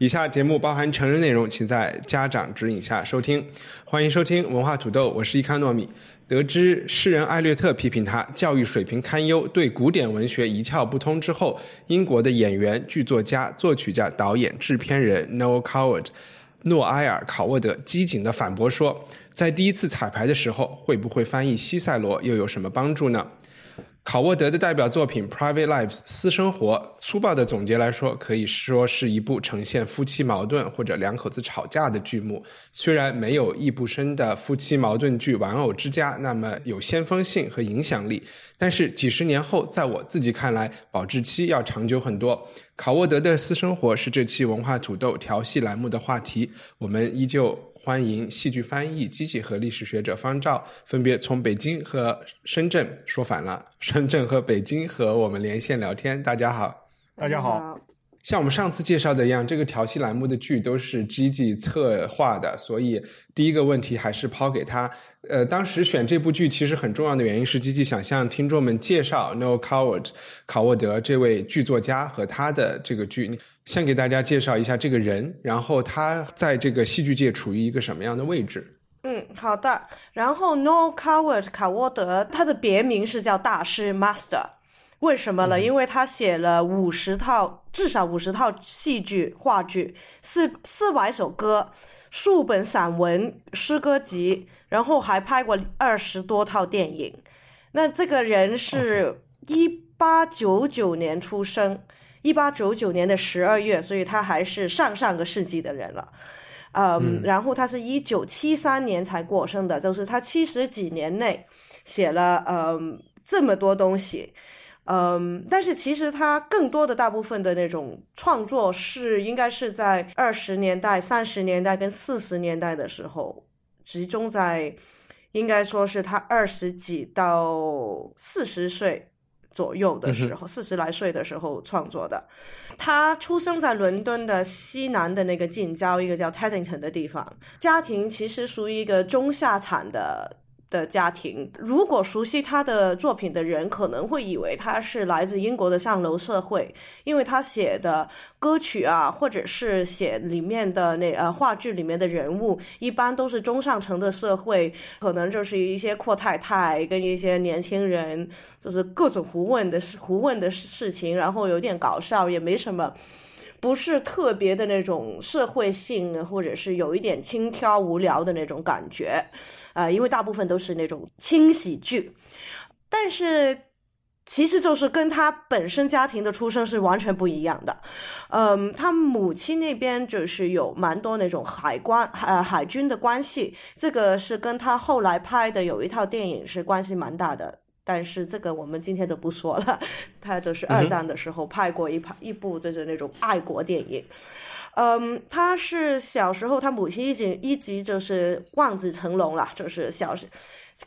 以下节目包含成人内容，请在家长指引下收听。欢迎收听文化土豆，我是伊康糯米。得知诗人艾略特批评他教育水平堪忧，对古典文学一窍不通之后，英国的演员、剧作家、作曲家、导演、制片人 Noel Coward 诺埃尔·考沃德机警地反驳说，在第一次彩排的时候，会不会翻译西塞罗又有什么帮助呢？考沃德的代表作品《Private Lives》私生活，粗暴的总结来说，可以说是一部呈现夫妻矛盾或者两口子吵架的剧目。虽然没有易卜生的夫妻矛盾剧《玩偶之家》那么有先锋性和影响力，但是几十年后，在我自己看来，保质期要长久很多。考沃德的私生活是这期文化土豆调戏栏目的话题，我们依旧。欢迎戏剧翻译、机器和历史学者方照分别从北京和深圳说反了，深圳和北京和我们连线聊天。大家好，大家好。像我们上次介绍的一样，这个调戏栏目的剧都是 Gigi 策划的，所以第一个问题还是抛给他。呃，当时选这部剧其实很重要的原因是，Gigi 想向听众们介绍 Noel Coward 考沃德这位剧作家和他的这个剧。先给大家介绍一下这个人，然后他在这个戏剧界处于一个什么样的位置？嗯，好的。然后 Noel Coward 卡沃德，他的别名是叫大师 Master，为什么呢？因为他写了五十套，至少五十套戏剧、话剧，四四百首歌，数本散文、诗歌集，然后还拍过二十多套电影。那这个人是一八九九年出生。一八九九年的十二月，所以他还是上上个世纪的人了，嗯，然后他是一九七三年才过生的，就是他七十几年内写了嗯这么多东西，嗯，但是其实他更多的大部分的那种创作是应该是在二十年代、三十年代跟四十年代的时候，集中在应该说是他二十几到四十岁。左右的时候，四十来岁的时候创作的。他出生在伦敦的西南的那个近郊，一个叫 Teddington 的地方。家庭其实属于一个中下产的。的家庭，如果熟悉他的作品的人，可能会以为他是来自英国的上流社会，因为他写的歌曲啊，或者是写里面的那呃话剧里面的人物，一般都是中上层的社会，可能就是一些阔太太跟一些年轻人，就是各种胡问的胡问的事情，然后有点搞笑，也没什么。不是特别的那种社会性，或者是有一点轻佻无聊的那种感觉，啊，因为大部分都是那种轻喜剧，但是其实就是跟他本身家庭的出生是完全不一样的，嗯，他母亲那边就是有蛮多那种海关呃海军的关系，这个是跟他后来拍的有一套电影是关系蛮大的。但是这个我们今天就不说了，他就是二战的时候拍过一拍一部就是那种爱国电影，嗯，他是小时候他母亲已经一直就是望子成龙了，就是小时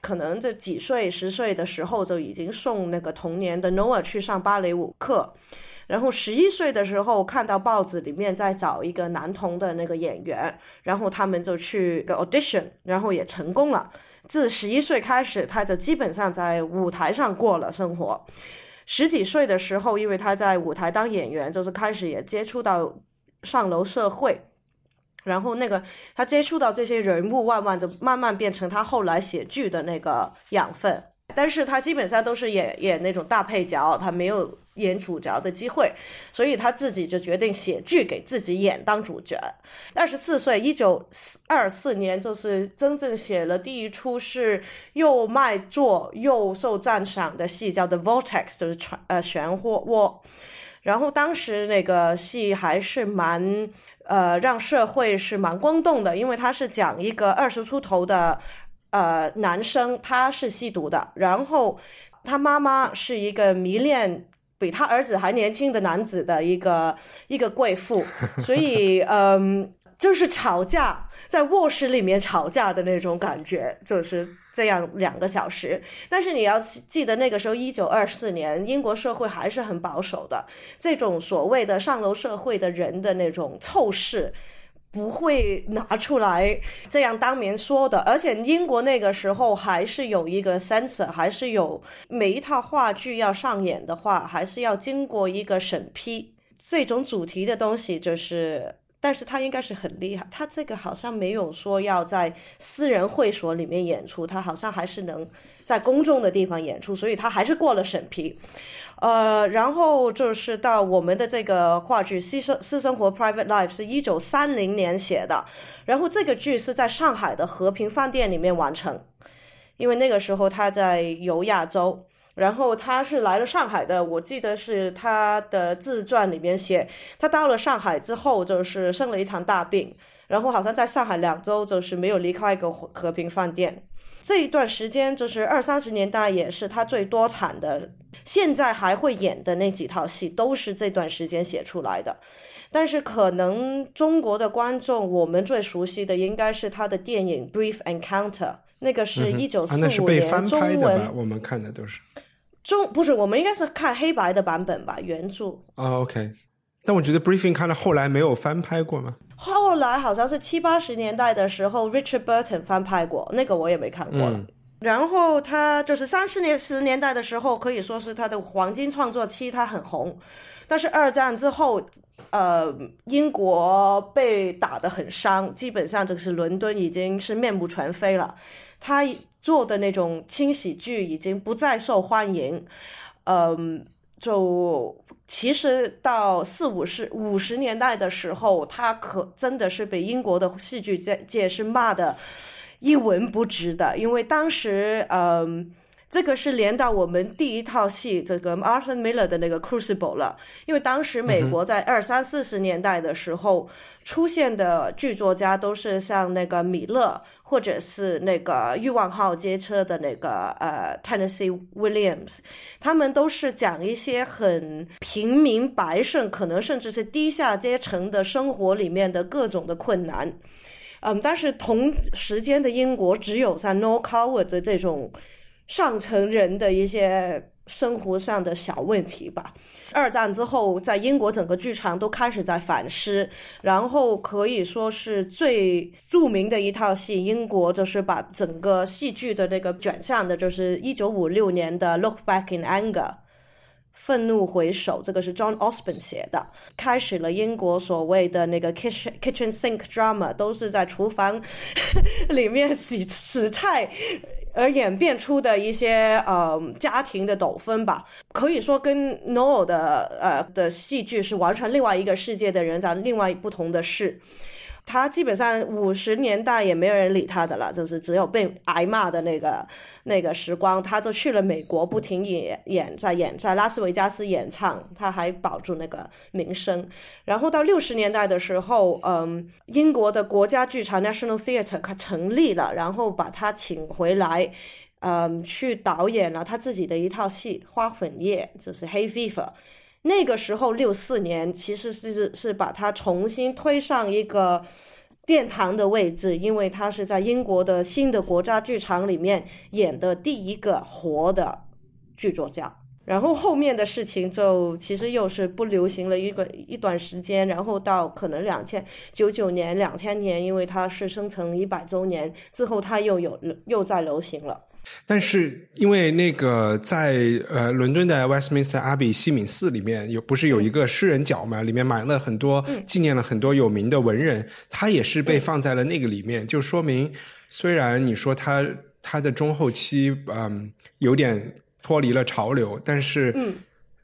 可能这几岁十岁的时候就已经送那个童年的 Noah 去上芭蕾舞课，然后十一岁的时候看到报纸里面在找一个男童的那个演员，然后他们就去个 audition，然后也成功了。自十一岁开始，他就基本上在舞台上过了生活。十几岁的时候，因为他在舞台当演员，就是开始也接触到上流社会。然后那个他接触到这些人物，慢慢就慢慢变成他后来写剧的那个养分。但是他基本上都是演演那种大配角，他没有。演主角的机会，所以他自己就决定写剧给自己演当主角。二十四岁，一九二四年，就是真正写了第一出是又卖座又受赞赏的戏，叫《The Vortex》，就是传呃漩涡涡。然后当时那个戏还是蛮呃让社会是蛮轰动的，因为他是讲一个二十出头的呃男生，他是吸毒的，然后他妈妈是一个迷恋。比他儿子还年轻的男子的一个 一个贵妇，所以嗯，就是吵架，在卧室里面吵架的那种感觉，就是这样两个小时。但是你要记得，那个时候一九二四年，英国社会还是很保守的，这种所谓的上流社会的人的那种凑事。不会拿出来这样当面说的，而且英国那个时候还是有一个 censor，还是有每一套话剧要上演的话，还是要经过一个审批。这种主题的东西就是，但是他应该是很厉害，他这个好像没有说要在私人会所里面演出，他好像还是能在公众的地方演出，所以他还是过了审批。呃，然后就是到我们的这个话剧《私生私生活》（Private Life） 是一九三零年写的，然后这个剧是在上海的和平饭店里面完成，因为那个时候他在游亚洲，然后他是来了上海的。我记得是他的自传里面写，他到了上海之后就是生了一场大病，然后好像在上海两周就是没有离开过和平饭店。这一段时间就是二三十年代，也是他最多产的。现在还会演的那几套戏，都是这段时间写出来的。但是可能中国的观众，我们最熟悉的应该是他的电影《Brief Encounter》，那个是一九四五年中文。我们看的都是中，不是我们应该是看黑白的版本吧？原著。啊，OK。但我觉得《Briefing》看了后来没有翻拍过吗？后来好像是七八十年代的时候，Richard Burton 翻拍过，那个我也没看过了。然后他就是三十年、十年代的时候，可以说是他的黄金创作期，他很红。但是二战之后，呃，英国被打得很伤，基本上就是伦敦已经是面目全非了。他做的那种轻喜剧已经不再受欢迎，嗯，就。其实到四五十五十年代的时候，他可真的是被英国的戏剧界界是骂的一文不值的，因为当时，嗯，这个是连到我们第一套戏这个 Arthur Miller 的那个 Crucible 了，因为当时美国在二三四十年代的时候出现的剧作家都是像那个米勒。或者是那个欲望号街车的那个呃，Tennessee Williams，他们都是讲一些很平民百姓，可能甚至是低下阶层的生活里面的各种的困难。嗯，但是同时间的英国只有在 No Cover 的这种上层人的一些。生活上的小问题吧。二战之后，在英国整个剧场都开始在反思，然后可以说是最著名的一套戏，英国就是把整个戏剧的那个转向的，就是一九五六年的《Look Back in Anger》，愤怒回首，这个是 John Osborne 写的，开始了英国所谓的那个 kitchen kitchen sink drama，都是在厨房 里面洗洗菜。而演变出的一些呃家庭的斗分吧，可以说跟 Noel 的呃的戏剧是完全另外一个世界的人在另外不同的事。他基本上五十年代也没有人理他的了，就是只有被挨骂的那个那个时光，他就去了美国，不停演演在演在拉斯维加斯演唱，他还保住那个名声。然后到六十年代的时候，嗯，英国的国家剧场 National Theatre 它成立了，然后把他请回来，嗯，去导演了他自己的一套戏《花粉夜》，就是 Hay Fever。那个时候六四年其实是是把他重新推上一个殿堂的位置，因为他是在英国的新的国家剧场里面演的第一个活的剧作家。然后后面的事情就其实又是不流行了一个一段时间，然后到可能两千九九年、两千年，因为他是生成一百周年之后，他又有又在流行了。但是，因为那个在呃伦敦的 Westminster Abbey 西敏寺里面有不是有一个诗人角嘛？里面埋了很多纪念了很多有名的文人，他也是被放在了那个里面，就说明虽然你说他他的中后期嗯有点脱离了潮流，但是嗯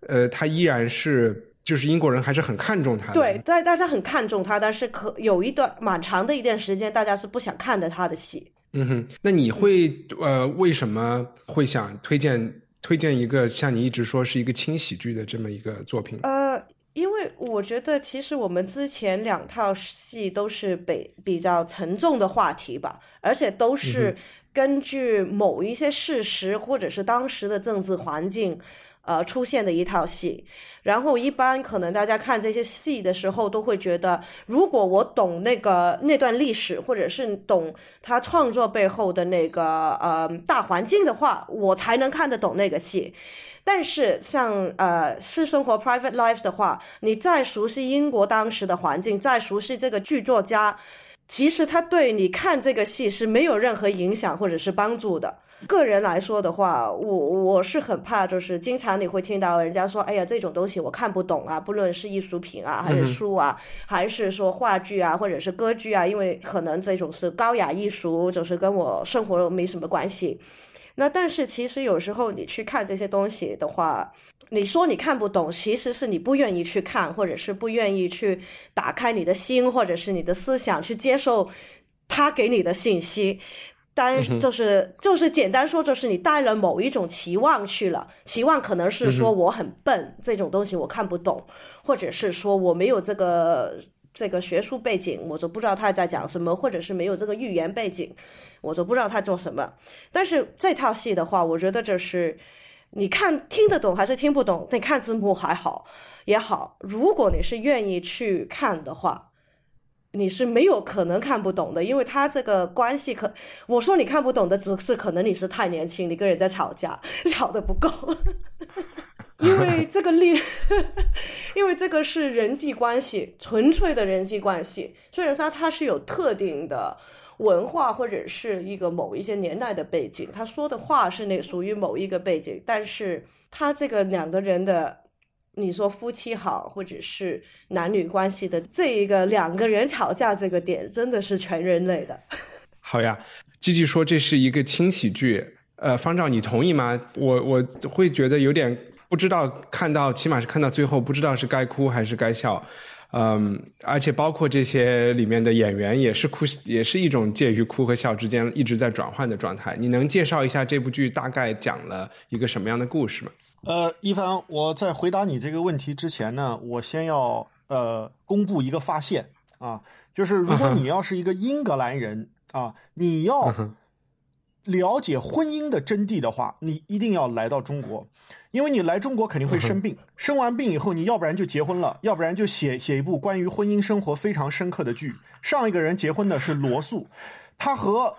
呃他依然是就是英国人还是很看重他的。对，大大家很看重他，但是可有一段蛮长的一段时间，大家是不想看的他的戏。嗯哼，那你会呃为什么会想推荐推荐一个像你一直说是一个轻喜剧的这么一个作品？呃，因为我觉得其实我们之前两套戏都是比比较沉重的话题吧，而且都是根据某一些事实或者是当时的政治环境。呃出现的一套戏。然后一般可能大家看这些戏的时候，都会觉得，如果我懂那个那段历史，或者是懂他创作背后的那个呃大环境的话，我才能看得懂那个戏。但是像呃私生活 private life 的话，你再熟悉英国当时的环境，再熟悉这个剧作家，其实他对你看这个戏是没有任何影响或者是帮助的。个人来说的话，我我是很怕，就是经常你会听到人家说，哎呀，这种东西我看不懂啊，不论是艺术品啊，还是书啊，还是说话剧啊，或者是歌剧啊，因为可能这种是高雅艺术，就是跟我生活没什么关系。那但是其实有时候你去看这些东西的话，你说你看不懂，其实是你不愿意去看，或者是不愿意去打开你的心，或者是你的思想去接受他给你的信息。单就是就是简单说，就是你带了某一种期望去了，期望可能是说我很笨，这种东西我看不懂，或者是说我没有这个这个学术背景，我就不知道他在讲什么，或者是没有这个预言背景，我就不知道他做什么。但是这套戏的话，我觉得就是你看听得懂还是听不懂，你看字幕还好也好，如果你是愿意去看的话。你是没有可能看不懂的，因为他这个关系可，我说你看不懂的，只是可能你是太年轻，你跟人在吵架，吵得不够，因为这个例，因为这个是人际关系，纯粹的人际关系，虽然说它是有特定的文化或者是一个某一些年代的背景，他说的话是那属于某一个背景，但是他这个两个人的。你说夫妻好，或者是男女关系的这一个两个人吵架这个点，真的是全人类的。好呀，继续说，这是一个轻喜剧。呃，方丈，你同意吗？我我会觉得有点不知道，看到起码是看到最后，不知道是该哭还是该笑。嗯，而且包括这些里面的演员也是哭，也是一种介于哭和笑之间一直在转换的状态。你能介绍一下这部剧大概讲了一个什么样的故事吗？呃，一凡，我在回答你这个问题之前呢，我先要呃公布一个发现啊，就是如果你要是一个英格兰人啊，你要了解婚姻的真谛的话，你一定要来到中国，因为你来中国肯定会生病，生完病以后，你要不然就结婚了，要不然就写写一部关于婚姻生活非常深刻的剧。上一个人结婚的是罗素。他和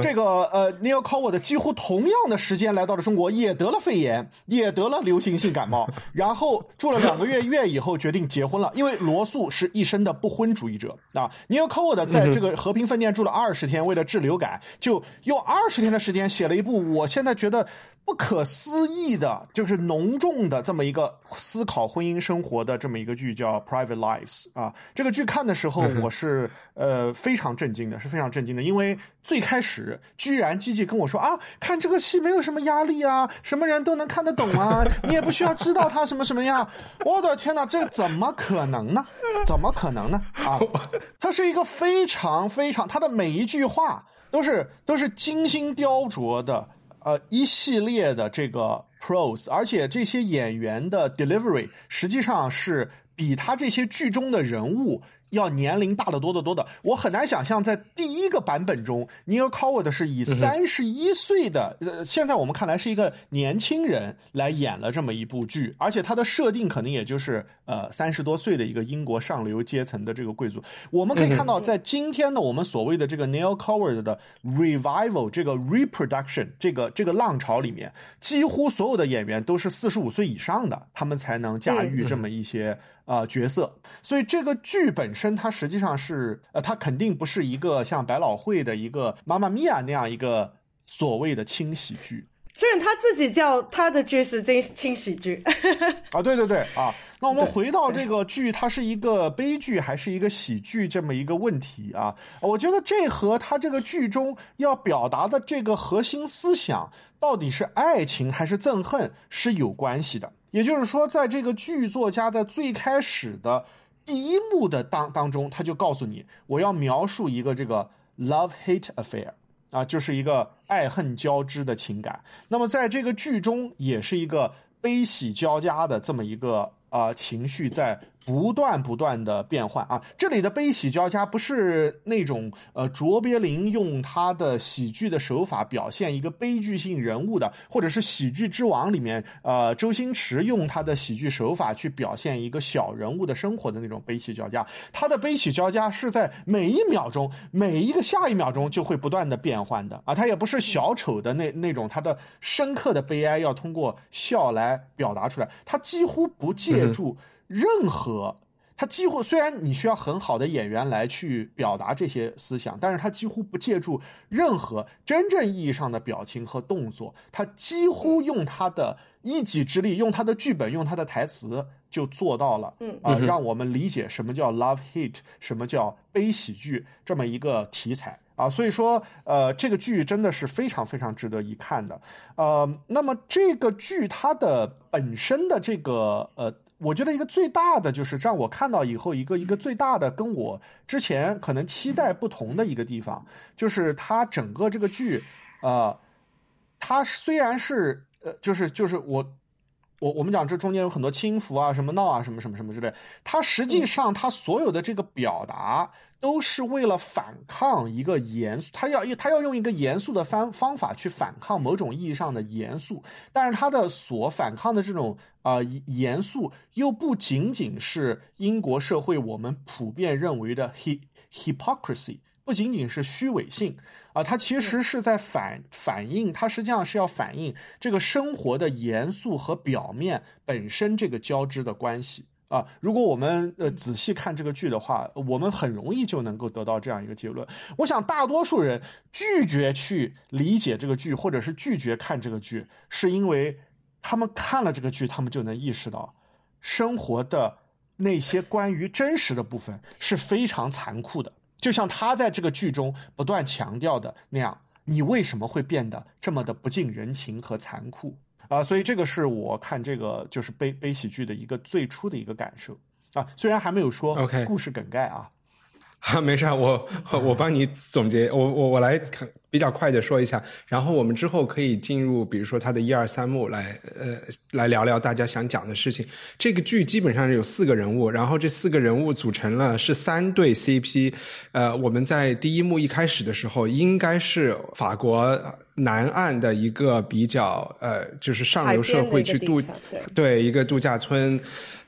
这个呃 Neil Coward 几乎同样的时间来到了中国，也得了肺炎，也得了流行性感冒，然后住了两个月院以后决定结婚了。因为罗素是一生的不婚主义者啊，Neil Coward 在这个和平饭店住了二十天，为了治流感，就用二十天的时间写了一部，我现在觉得。不可思议的，就是浓重的这么一个思考婚姻生活的这么一个剧，叫《Private Lives》啊。这个剧看的时候，我是呃非常震惊的，是非常震惊的，因为最开始居然机器跟我说啊，看这个戏没有什么压力啊，什么人都能看得懂啊，你也不需要知道他什么什么样。我的天哪，这怎么可能呢？怎么可能呢？啊，它是一个非常非常，他的每一句话都是都是精心雕琢的。呃，一系列的这个 pros，而且这些演员的 delivery 实际上是比他这些剧中的人物。要年龄大得多得多的，我很难想象在第一个版本中，Neil Coward 是以三十一岁的，呃，现在我们看来是一个年轻人来演了这么一部剧，而且他的设定可能也就是呃三十多岁的一个英国上流阶层的这个贵族。我们可以看到，在今天的我们所谓的这个 Neil Coward 的 revival 这个 reproduction 这个这个浪潮里面，几乎所有的演员都是四十五岁以上的，他们才能驾驭这么一些。啊，角色，所以这个剧本身它实际上是，呃，它肯定不是一个像百老汇的一个《妈妈咪呀》那样一个所谓的轻喜剧。虽然他自己叫他的剧是轻轻喜剧。啊，对对对，啊，那我们回到这个剧，它是一个悲剧还是一个喜剧这么一个问题啊？我觉得这和他这个剧中要表达的这个核心思想，到底是爱情还是憎恨是有关系的。也就是说，在这个剧作家的最开始的第一幕的当当中，他就告诉你，我要描述一个这个 love hate affair，啊，就是一个爱恨交织的情感。那么在这个剧中，也是一个悲喜交加的这么一个啊情绪在不断不断的变换啊。这里的悲喜交加不是那种呃卓别林用他的喜剧的手法表现一个悲剧性人物的，或者是喜剧之王里面呃周星驰用他的喜剧手法去表现一个小人物的生活的那种悲喜交加。他的悲喜交加是在每一秒钟、每一个下一秒钟就会不断的变换的啊。他也不是小丑的那那种，他的深刻的悲哀要通过笑来表达出来，他几乎不借助。任何，他几乎虽然你需要很好的演员来去表达这些思想，但是他几乎不借助任何真正意义上的表情和动作，他几乎用他的一己之力，用他的剧本，用他的台词就做到了，嗯啊，让我们理解什么叫 love hate，什么叫悲喜剧这么一个题材啊，所以说，呃，这个剧真的是非常非常值得一看的，呃，那么这个剧它的本身的这个呃。我觉得一个最大的就是让我看到以后一个一个最大的跟我之前可能期待不同的一个地方，就是它整个这个剧，呃，它虽然是呃，就是就是我我我们讲这中间有很多轻浮啊，什么闹啊，什么什么什么之类，它实际上它所有的这个表达。都是为了反抗一个严肃，他要他要用一个严肃的方方法去反抗某种意义上的严肃，但是他的所反抗的这种啊严肃，又不仅仅是英国社会我们普遍认为的 he hypocrisy，不仅仅是虚伪性啊，它其实是在反反映，它实际上是要反映这个生活的严肃和表面本身这个交织的关系。啊，如果我们呃仔细看这个剧的话，我们很容易就能够得到这样一个结论。我想大多数人拒绝去理解这个剧，或者是拒绝看这个剧，是因为他们看了这个剧，他们就能意识到生活的那些关于真实的部分是非常残酷的。就像他在这个剧中不断强调的那样，你为什么会变得这么的不近人情和残酷？啊，所以这个是我看这个就是悲悲喜剧的一个最初的一个感受啊，虽然还没有说 OK 故事梗概啊，哈，没事，我我帮你总结，我我我来看。比较快的说一下，然后我们之后可以进入，比如说它的一二三幕来，呃，来聊聊大家想讲的事情。这个剧基本上是有四个人物，然后这四个人物组成了是三对 CP。呃，我们在第一幕一开始的时候，应该是法国南岸的一个比较，呃，就是上流社会去度，对一个度假村，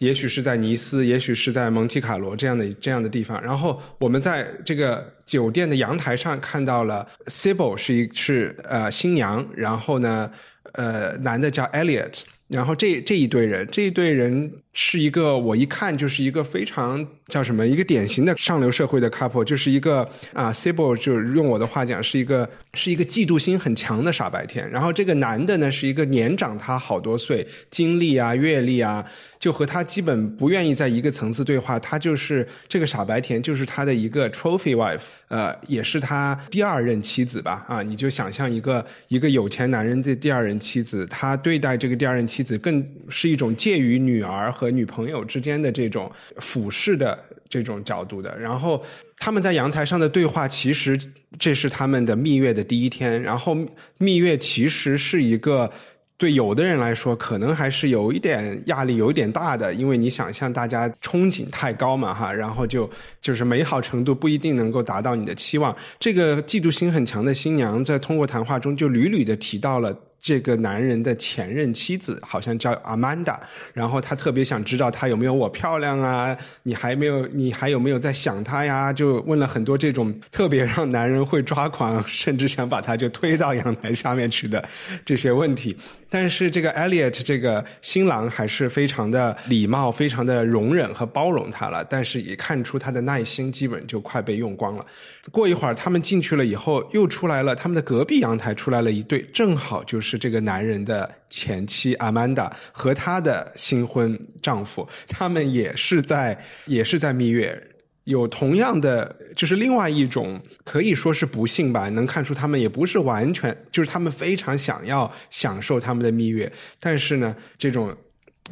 也许是在尼斯，也许是在蒙提卡罗这样的这样的地方。然后我们在这个。酒店的阳台上看到了 Sibyl 是一是呃新娘，然后呢，呃男的叫 Elliot，然后这这一对人，这一对人是一个我一看就是一个非常叫什么一个典型的上流社会的 couple，就是一个啊 Sibyl 就用我的话讲是一个是一个嫉妒心很强的傻白甜，然后这个男的呢是一个年长他好多岁，经历啊阅历啊。就和他基本不愿意在一个层次对话，他就是这个傻白甜，就是他的一个 trophy wife，呃，也是他第二任妻子吧？啊，你就想象一个一个有钱男人的第二任妻子，他对待这个第二任妻子，更是一种介于女儿和和女朋友之间的这种俯视的这种角度的。然后他们在阳台上的对话，其实这是他们的蜜月的第一天。然后蜜月其实是一个。对有的人来说，可能还是有一点压力，有一点大的，因为你想象大家憧憬太高嘛，哈，然后就就是美好程度不一定能够达到你的期望。这个嫉妒心很强的新娘在通过谈话中就屡屡的提到了。这个男人的前任妻子好像叫阿曼达，然后他特别想知道他有没有我漂亮啊？你还没有，你还有没有在想他呀？就问了很多这种特别让男人会抓狂，甚至想把他就推到阳台下面去的这些问题。但是这个 Elliot 这个新郎还是非常的礼貌，非常的容忍和包容他了。但是也看出他的耐心基本就快被用光了。过一会儿他们进去了以后，又出来了，他们的隔壁阳台出来了一对，正好就是。这个男人的前妻阿曼达和她的新婚丈夫，他们也是在也是在蜜月，有同样的，就是另外一种可以说是不幸吧。能看出他们也不是完全，就是他们非常想要享受他们的蜜月，但是呢，这种。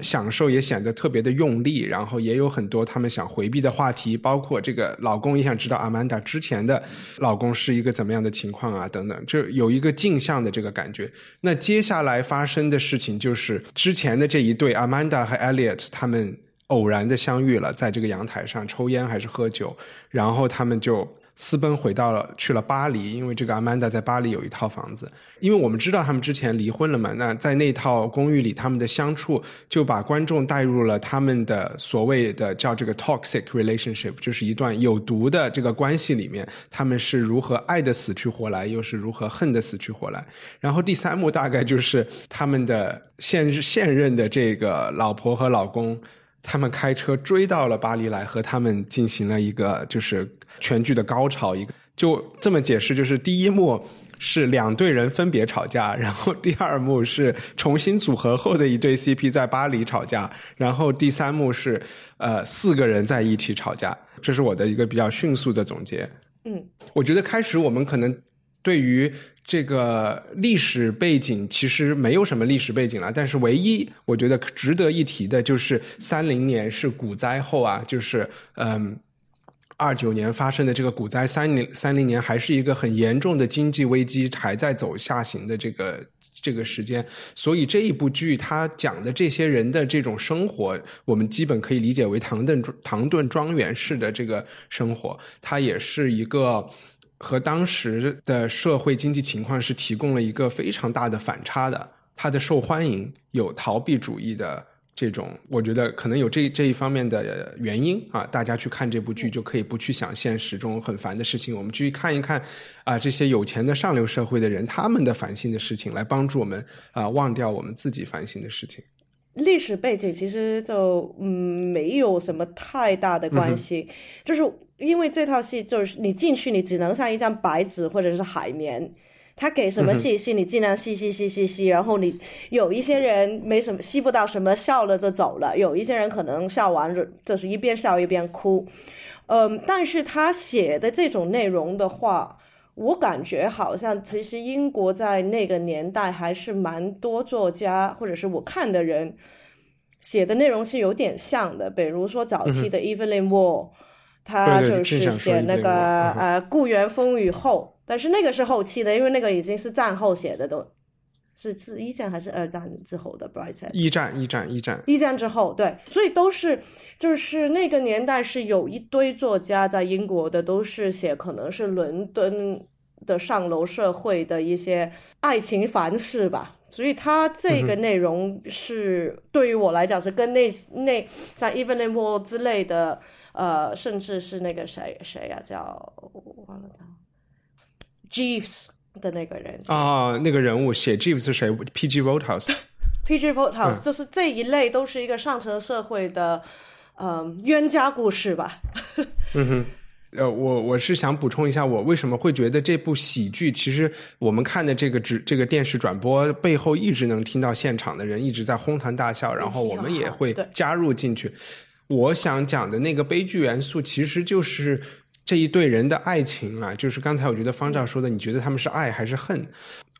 享受也显得特别的用力，然后也有很多他们想回避的话题，包括这个老公也想知道阿曼达之前的老公是一个怎么样的情况啊，等等，这有一个镜像的这个感觉。那接下来发生的事情就是之前的这一对阿曼达和 Elliot 他们。偶然的相遇了，在这个阳台上抽烟还是喝酒，然后他们就。私奔回到了去了巴黎，因为这个阿曼达在巴黎有一套房子。因为我们知道他们之前离婚了嘛，那在那套公寓里，他们的相处就把观众带入了他们的所谓的叫这个 toxic relationship，就是一段有毒的这个关系里面，他们是如何爱的死去活来，又是如何恨的死去活来。然后第三幕大概就是他们的现现任的这个老婆和老公。他们开车追到了巴黎来，和他们进行了一个就是全剧的高潮。一个就这么解释，就是第一幕是两队人分别吵架，然后第二幕是重新组合后的一对 CP 在巴黎吵架，然后第三幕是呃四个人在一起吵架。这是我的一个比较迅速的总结。嗯，我觉得开始我们可能对于。这个历史背景其实没有什么历史背景了，但是唯一我觉得值得一提的就是三零年是股灾后啊，就是嗯二九年发生的这个股灾，三零三零年还是一个很严重的经济危机，还在走下行的这个这个时间，所以这一部剧它讲的这些人的这种生活，我们基本可以理解为唐顿唐顿庄园式的这个生活，它也是一个。和当时的社会经济情况是提供了一个非常大的反差的，它的受欢迎有逃避主义的这种，我觉得可能有这这一方面的原因啊。大家去看这部剧就可以不去想现实中很烦的事情，我们去看一看啊这些有钱的上流社会的人他们的烦心的事情，来帮助我们啊忘掉我们自己烦心的事情。历史背景其实就嗯没有什么太大的关系，就是因为这套戏就是你进去你只能像一张白纸或者是海绵，他给什么信息你尽量吸吸吸吸吸，然后你有一些人没什么吸不到什么笑了就走了，有一些人可能笑完就就是一边笑一边哭，嗯，但是他写的这种内容的话。我感觉好像，其实英国在那个年代还是蛮多作家，或者是我看的人写的内容是有点像的。比如说早期的 Evelyn Waugh，他就是写那个呃《故园风雨后》，但是那个是后期的，因为那个已经是战后写的，都是是一战还是二战之后的 b r i g h t 一战，一战，一战，一战之后，对，所以都是就是那个年代是有一堆作家在英国的，都是写可能是伦敦。的上流社会的一些爱情凡事吧，所以他这个内容是对于我来讲是跟那那像 Evelyn Waugh 之类的，呃，甚至是那个谁谁呀，叫忘了他，Jeeves 的那个人啊，那个人物写 Jeeves 是谁？P.G. Wodehouse，P.G. Wodehouse 就是这一类都是一个上层社会的，嗯，冤家故事吧。嗯哼。呃，我我是想补充一下，我为什么会觉得这部喜剧，其实我们看的这个直这个电视转播背后，一直能听到现场的人一直在哄堂大笑，然后我们也会加入进去。我想讲的那个悲剧元素，其实就是这一对人的爱情啊，就是刚才我觉得方丈说的，你觉得他们是爱还是恨？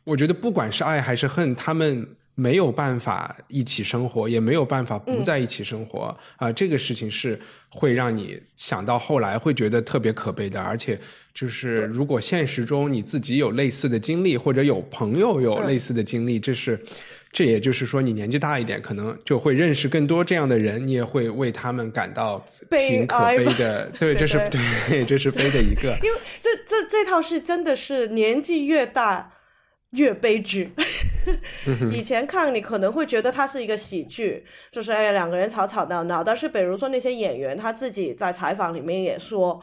我觉得不管是爱还是恨，他们。没有办法一起生活，也没有办法不在一起生活啊！这个事情是会让你想到后来会觉得特别可悲的，而且就是如果现实中你自己有类似的经历，或者有朋友有类似的经历，这是这也就是说你年纪大一点，可能就会认识更多这样的人，你也会为他们感到挺可悲的。对，这是对，这是悲的一个。因为这这这套是真的是年纪越大。越悲剧。以前看你可能会觉得它是一个喜剧，就是哎两个人吵吵闹闹。但是比如说那些演员，他自己在采访里面也说，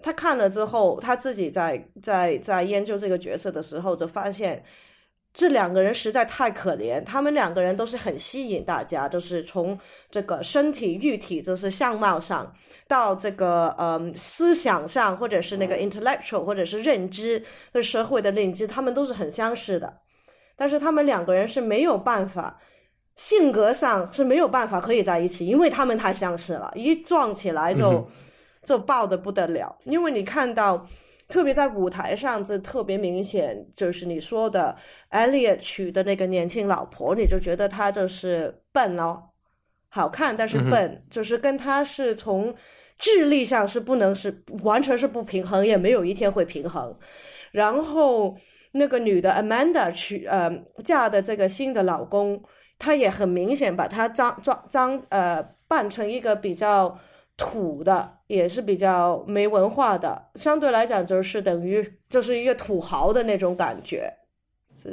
他看了之后，他自己在在在研究这个角色的时候，就发现。这两个人实在太可怜，他们两个人都是很吸引大家，就是从这个身体、玉体，就是相貌上，到这个嗯思想上，或者是那个 intellectual，或者是认知对社会的认知，他们都是很相似的。但是他们两个人是没有办法，性格上是没有办法可以在一起，因为他们太相似了，一撞起来就就爆的不得了。因为你看到。特别在舞台上，这特别明显，就是你说的艾丽娶的那个年轻老婆，你就觉得她就是笨哦，好看但是笨，就是跟她是从智力上是不能是完全是不平衡，也没有一天会平衡。然后那个女的 Amanda 娶呃嫁的这个新的老公，她也很明显把她装装装呃。扮成一个比较土的，也是比较没文化的，相对来讲就是等于就是一个土豪的那种感觉，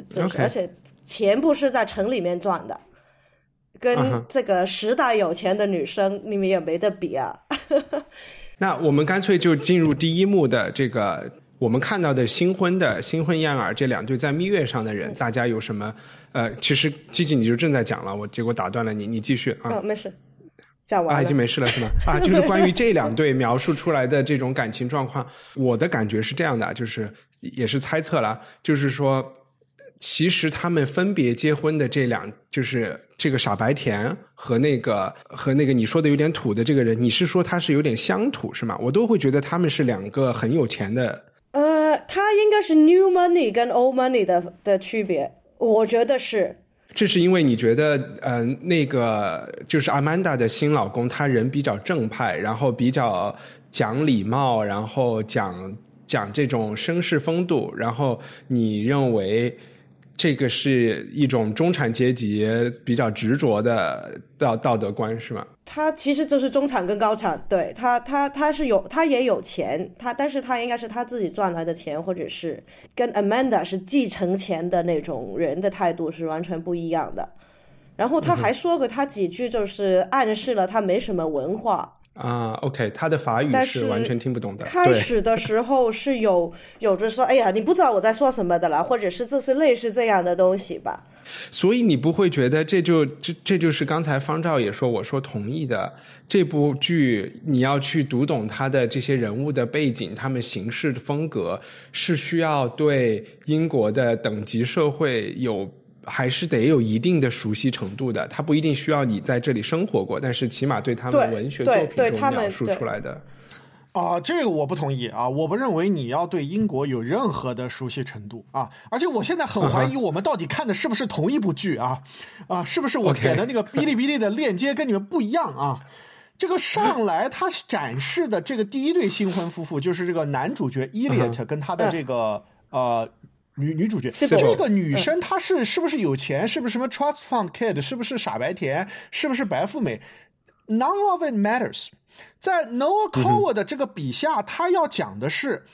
就是 OK 而且钱不是在城里面赚的，跟这个时代有钱的女生你们也没得比啊。那我们干脆就进入第一幕的这个我们看到的新婚的新婚燕尔这两对在蜜月上的人，大家有什么？呃，其实吉吉你就正在讲了，我结果打断了你，你继续啊。嗯，没事，讲啊，已经没事了是吗？啊，就是关于这两对描述出来的这种感情状况，我的感觉是这样的，就是也是猜测了，就是说，其实他们分别结婚的这两，就是这个傻白甜和那个和那个你说的有点土的这个人，你是说他是有点乡土是吗？我都会觉得他们是两个很有钱的。呃，他应该是 new money 跟 old money 的的区别，我觉得是。这是因为你觉得，呃，那个就是阿曼达的新老公，他人比较正派，然后比较讲礼貌，然后讲讲这种绅士风度，然后你认为这个是一种中产阶级比较执着的道道德观，是吗？他其实就是中产跟高产，对他，他他是有，他也有钱，他但是他应该是他自己赚来的钱，或者是跟 Amanda 是继承钱的那种人的态度是完全不一样的。然后他还说过他几句，就是暗示了他没什么文化。啊，OK，他的法语是是完全听不懂的。开，始的时候是有有着说，哎呀，你不知道我在说什么的了，或者是这是类似这样的东西吧。所以你不会觉得这就这这就是刚才方照也说我说同意的这部剧，你要去读懂他的这些人物的背景，他们行事的风格，是需要对英国的等级社会有。还是得有一定的熟悉程度的，他不一定需要你在这里生活过，但是起码对他们文学作品中描述出来的，啊、这个我不同意啊！我不认为你要对英国有任何的熟悉程度啊！而且我现在很怀疑我们到底看的是不是同一部剧啊？啊，是不是我点的那个哔哩哔哩的链接跟你们不一样啊？这个上来他展示的这个第一对新婚夫妇，就是这个男主角伊利 t 跟他的这个呃女女主角，这个女生她是是不是有钱？是不是什么 trust fund kid？是不是傻白甜？是不是白富美？None of it matters。在 Noah Coward 的这个笔下，他要讲的是，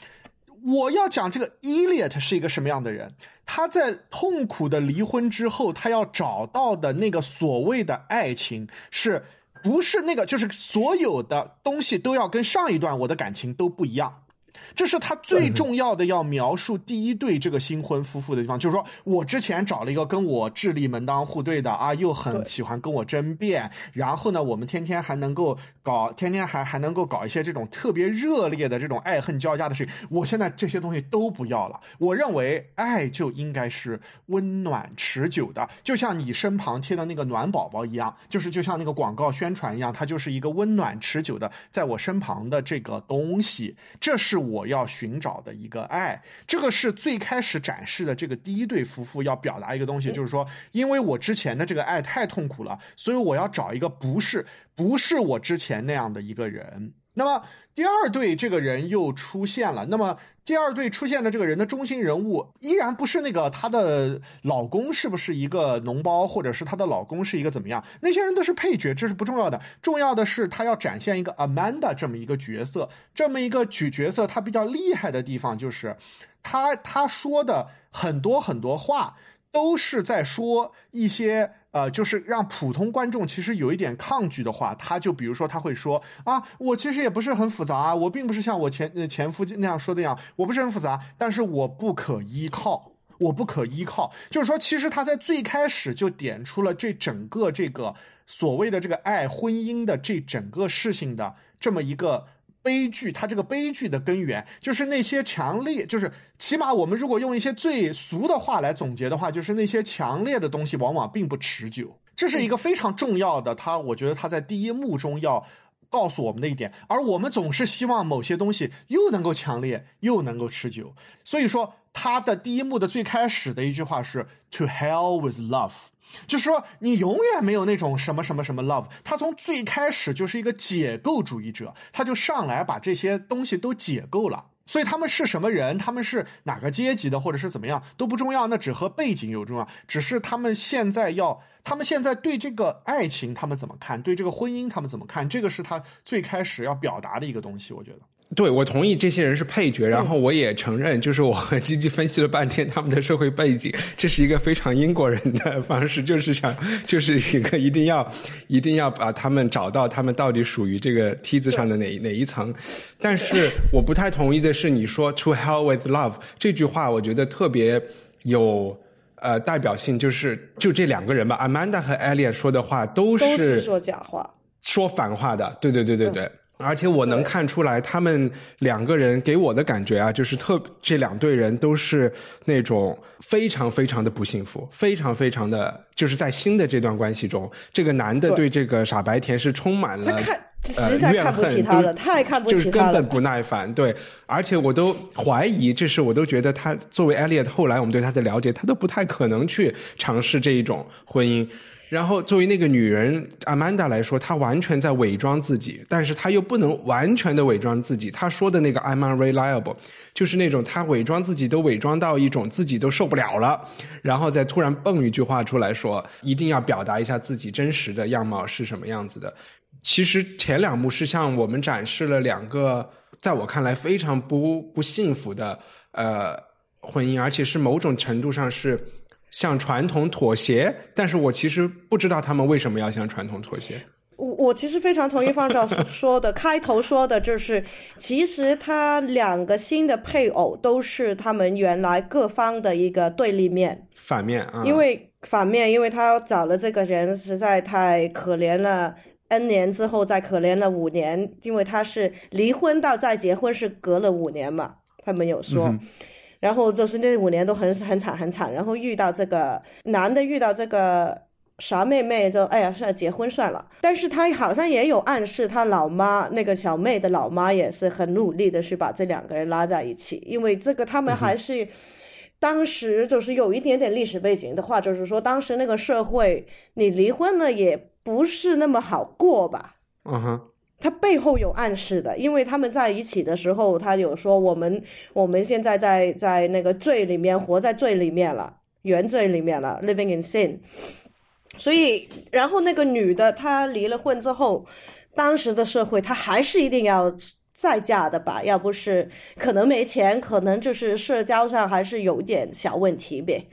我要讲这个 Eliot 是一个什么样的人。他在痛苦的离婚之后，他要找到的那个所谓的爱情，是不是那个？就是所有的东西都要跟上一段我的感情都不一样。这是他最重要的要描述第一对这个新婚夫妇的地方，就是说我之前找了一个跟我智力门当户对的啊，又很喜欢跟我争辩，然后呢，我们天天还能够搞，天天还还能够搞一些这种特别热烈的这种爱恨交加的事情。我现在这些东西都不要了，我认为爱就应该是温暖持久的，就像你身旁贴的那个暖宝宝一样，就是就像那个广告宣传一样，它就是一个温暖持久的在我身旁的这个东西，这是我要寻找的一个爱。这个是最开始展示的这个第一对夫妇要表达一个东西，就是说，因为我之前的这个爱太痛苦了，所以我要找一个不是不是我之前那样的一个人。那么第二对这个人又出现了，那么第二对出现的这个人的中心人物依然不是那个她的老公是不是一个脓包，或者是她的老公是一个怎么样？那些人都是配角，这是不重要的。重要的是他要展现一个 Amanda 这么一个角色，这么一个角角色，他比较厉害的地方就是，他他说的很多很多话都是在说一些。呃，就是让普通观众其实有一点抗拒的话，他就比如说他会说啊，我其实也不是很复杂啊，我并不是像我前前夫那样说的样，我不是很复杂，但是我不可依靠，我不可依靠。就是说，其实他在最开始就点出了这整个这个所谓的这个爱婚姻的这整个事情的这么一个。悲剧，它这个悲剧的根源就是那些强烈，就是起码我们如果用一些最俗的话来总结的话，就是那些强烈的东西往往并不持久。这是一个非常重要的，他我觉得他在第一幕中要告诉我们的一点，而我们总是希望某些东西又能够强烈，又能够持久。所以说，他的第一幕的最开始的一句话是 “To hell with love”。就是说，你永远没有那种什么什么什么 love，他从最开始就是一个解构主义者，他就上来把这些东西都解构了。所以他们是什么人，他们是哪个阶级的，或者是怎么样都不重要，那只和背景有重要。只是他们现在要，他们现在对这个爱情他们怎么看，对这个婚姻他们怎么看，这个是他最开始要表达的一个东西。我觉得。对，我同意这些人是配角，然后我也承认，就是我和基基分析了半天他们的社会背景，这是一个非常英国人的方式，就是想，就是一个一定要，一定要把他们找到他们到底属于这个梯子上的哪哪一层。但是我不太同意的是，你说 “to hell with love” 这句话，我觉得特别有呃代表性，就是就这两个人吧，Amanda 和 Elliot 说的话都是说假话，说反话的，对对对对对。而且我能看出来，他们两个人给我的感觉啊，就是特这两对人都是那种非常非常的不幸福，非常非常的，就是在新的这段关系中，这个男的对这个傻白甜是充满了呃怨恨，都太看不起就是根本不耐烦。对，而且我都怀疑，这是我都觉得他作为 Elliot，后来我们对他的了解，他都不太可能去尝试这一种婚姻。然后，作为那个女人 Amanda 来说，她完全在伪装自己，但是她又不能完全的伪装自己。她说的那个 I'm unreliable，就是那种她伪装自己都伪装到一种自己都受不了了，然后再突然蹦一句话出来说，一定要表达一下自己真实的样貌是什么样子的。其实前两幕是向我们展示了两个在我看来非常不不幸福的呃婚姻，而且是某种程度上是。向传统妥协，但是我其实不知道他们为什么要向传统妥协。我我其实非常同意方照 说的，开头说的就是，其实他两个新的配偶都是他们原来各方的一个对立面，反面啊。因为反面，因为他找了这个人实在太可怜了，N 年之后再可怜了五年，因为他是离婚到再结婚是隔了五年嘛，他们有说。然后就是那五年都很很惨很惨，然后遇到这个男的遇到这个傻妹妹，就哎呀算了结婚算了。但是他好像也有暗示，他老妈那个小妹的老妈也是很努力的去把这两个人拉在一起，因为这个他们还是当时就是有一点点历史背景的话，就是说当时那个社会你离婚了也不是那么好过吧？嗯哼。他背后有暗示的，因为他们在一起的时候，他有说我们我们现在在在那个罪里面活在罪里面了，原罪里面了，living in sin。所以，然后那个女的她离了婚之后，当时的社会她还是一定要再嫁的吧？要不是可能没钱，可能就是社交上还是有点小问题呗。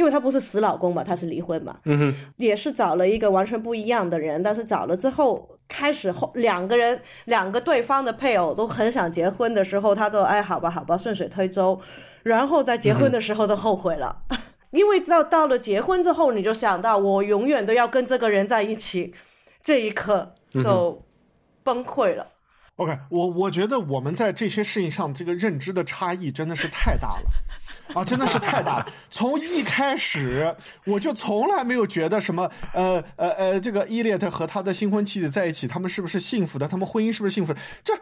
因为她不是死老公嘛，她是离婚嘛，也是找了一个完全不一样的人，但是找了之后，开始后两个人两个对方的配偶都很想结婚的时候，他就哎好吧好吧顺水推舟，然后在结婚的时候就后悔了，因为到到了结婚之后，你就想到我永远都要跟这个人在一起，这一刻就崩溃了。OK，我我觉得我们在这些事情上这个认知的差异真的是太大了，啊，真的是太大了。从一开始我就从来没有觉得什么，呃呃呃，这个伊列特和他的新婚妻子在一起，他们是不是幸福的？他们婚姻是不是幸福？这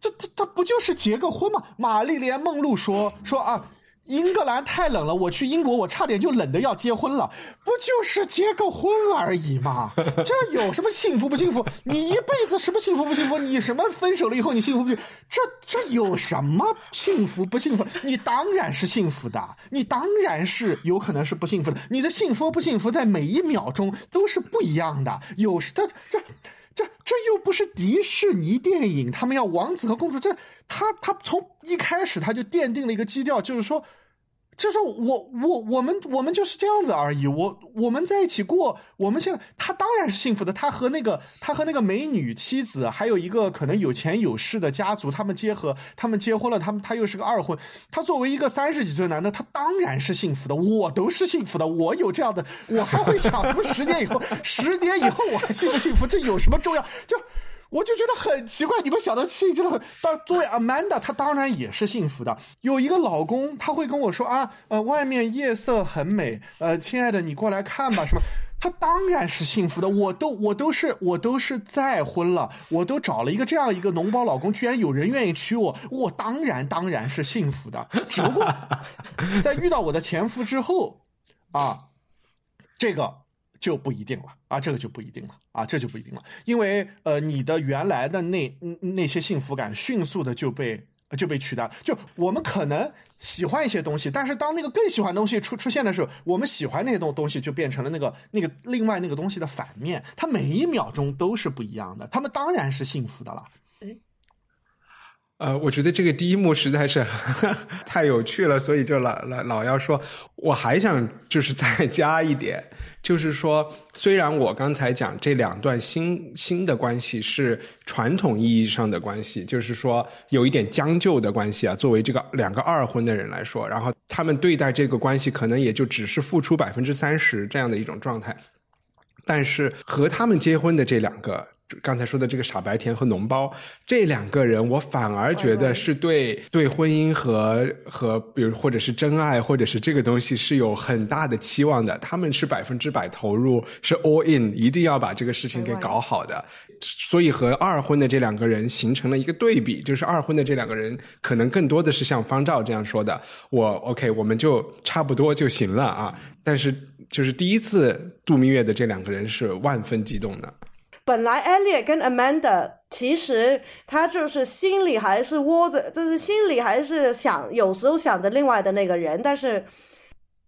这这这不就是结个婚吗？玛丽莲梦露说说啊。英格兰太冷了，我去英国，我差点就冷的要结婚了，不就是结个婚而已嘛？这有什么幸福不幸福？你一辈子什么幸福不幸福？你什么分手了以后你幸福不？这这有什么幸福不幸福？你当然是幸福的，你当然是有可能是不幸福的。你的幸福不幸福在每一秒钟都是不一样的。有时这这。这这这又不是迪士尼电影，他们要王子和公主，这他他从一开始他就奠定了一个基调，就是说。就是我我我们我们就是这样子而已。我我们在一起过，我们现在他当然是幸福的。他和那个他和那个美女妻子，还有一个可能有钱有势的家族，他们结合，他们结婚了。他们他又是个二婚。他作为一个三十几岁男的，他当然是幸福的。我都是幸福的。我有这样的，我还会想什么十年以后，十年以后我还幸不幸福？这有什么重要？就。我就觉得很奇怪，你们想的事情真的很。当作为 Amanda，她当然也是幸福的，有一个老公，他会跟我说啊，呃，外面夜色很美，呃，亲爱的，你过来看吧，什么？他当然是幸福的。我都，我都是，我都是再婚了，我都找了一个这样一个脓包老公，居然有人愿意娶我，我当然当然是幸福的。只不过，在遇到我的前夫之后，啊，这个。就不一定了啊，这个就不一定了啊，这就不一定了，因为呃，你的原来的那那些幸福感迅速的就被就被取代。就我们可能喜欢一些东西，但是当那个更喜欢的东西出出现的时候，我们喜欢那些东东西就变成了那个那个另外那个东西的反面。它每一秒钟都是不一样的，他们当然是幸福的了。呃，我觉得这个第一幕实在是 太有趣了，所以就老老老要说，我还想就是再加一点，就是说，虽然我刚才讲这两段新新的关系是传统意义上的关系，就是说有一点将就的关系啊，作为这个两个二婚的人来说，然后他们对待这个关系可能也就只是付出百分之三十这样的一种状态，但是和他们结婚的这两个。刚才说的这个傻白甜和脓包这两个人，我反而觉得是对对婚姻和和比如或者是真爱或者是这个东西是有很大的期望的。他们是百分之百投入，是 all in，一定要把这个事情给搞好的。所以和二婚的这两个人形成了一个对比，就是二婚的这两个人可能更多的是像方照这样说的：“我 OK，我们就差不多就行了啊。”但是就是第一次度蜜月的这两个人是万分激动的。本来，Ali 跟 Amanda 其实他就是心里还是窝着，就是心里还是想，有时候想着另外的那个人，但是，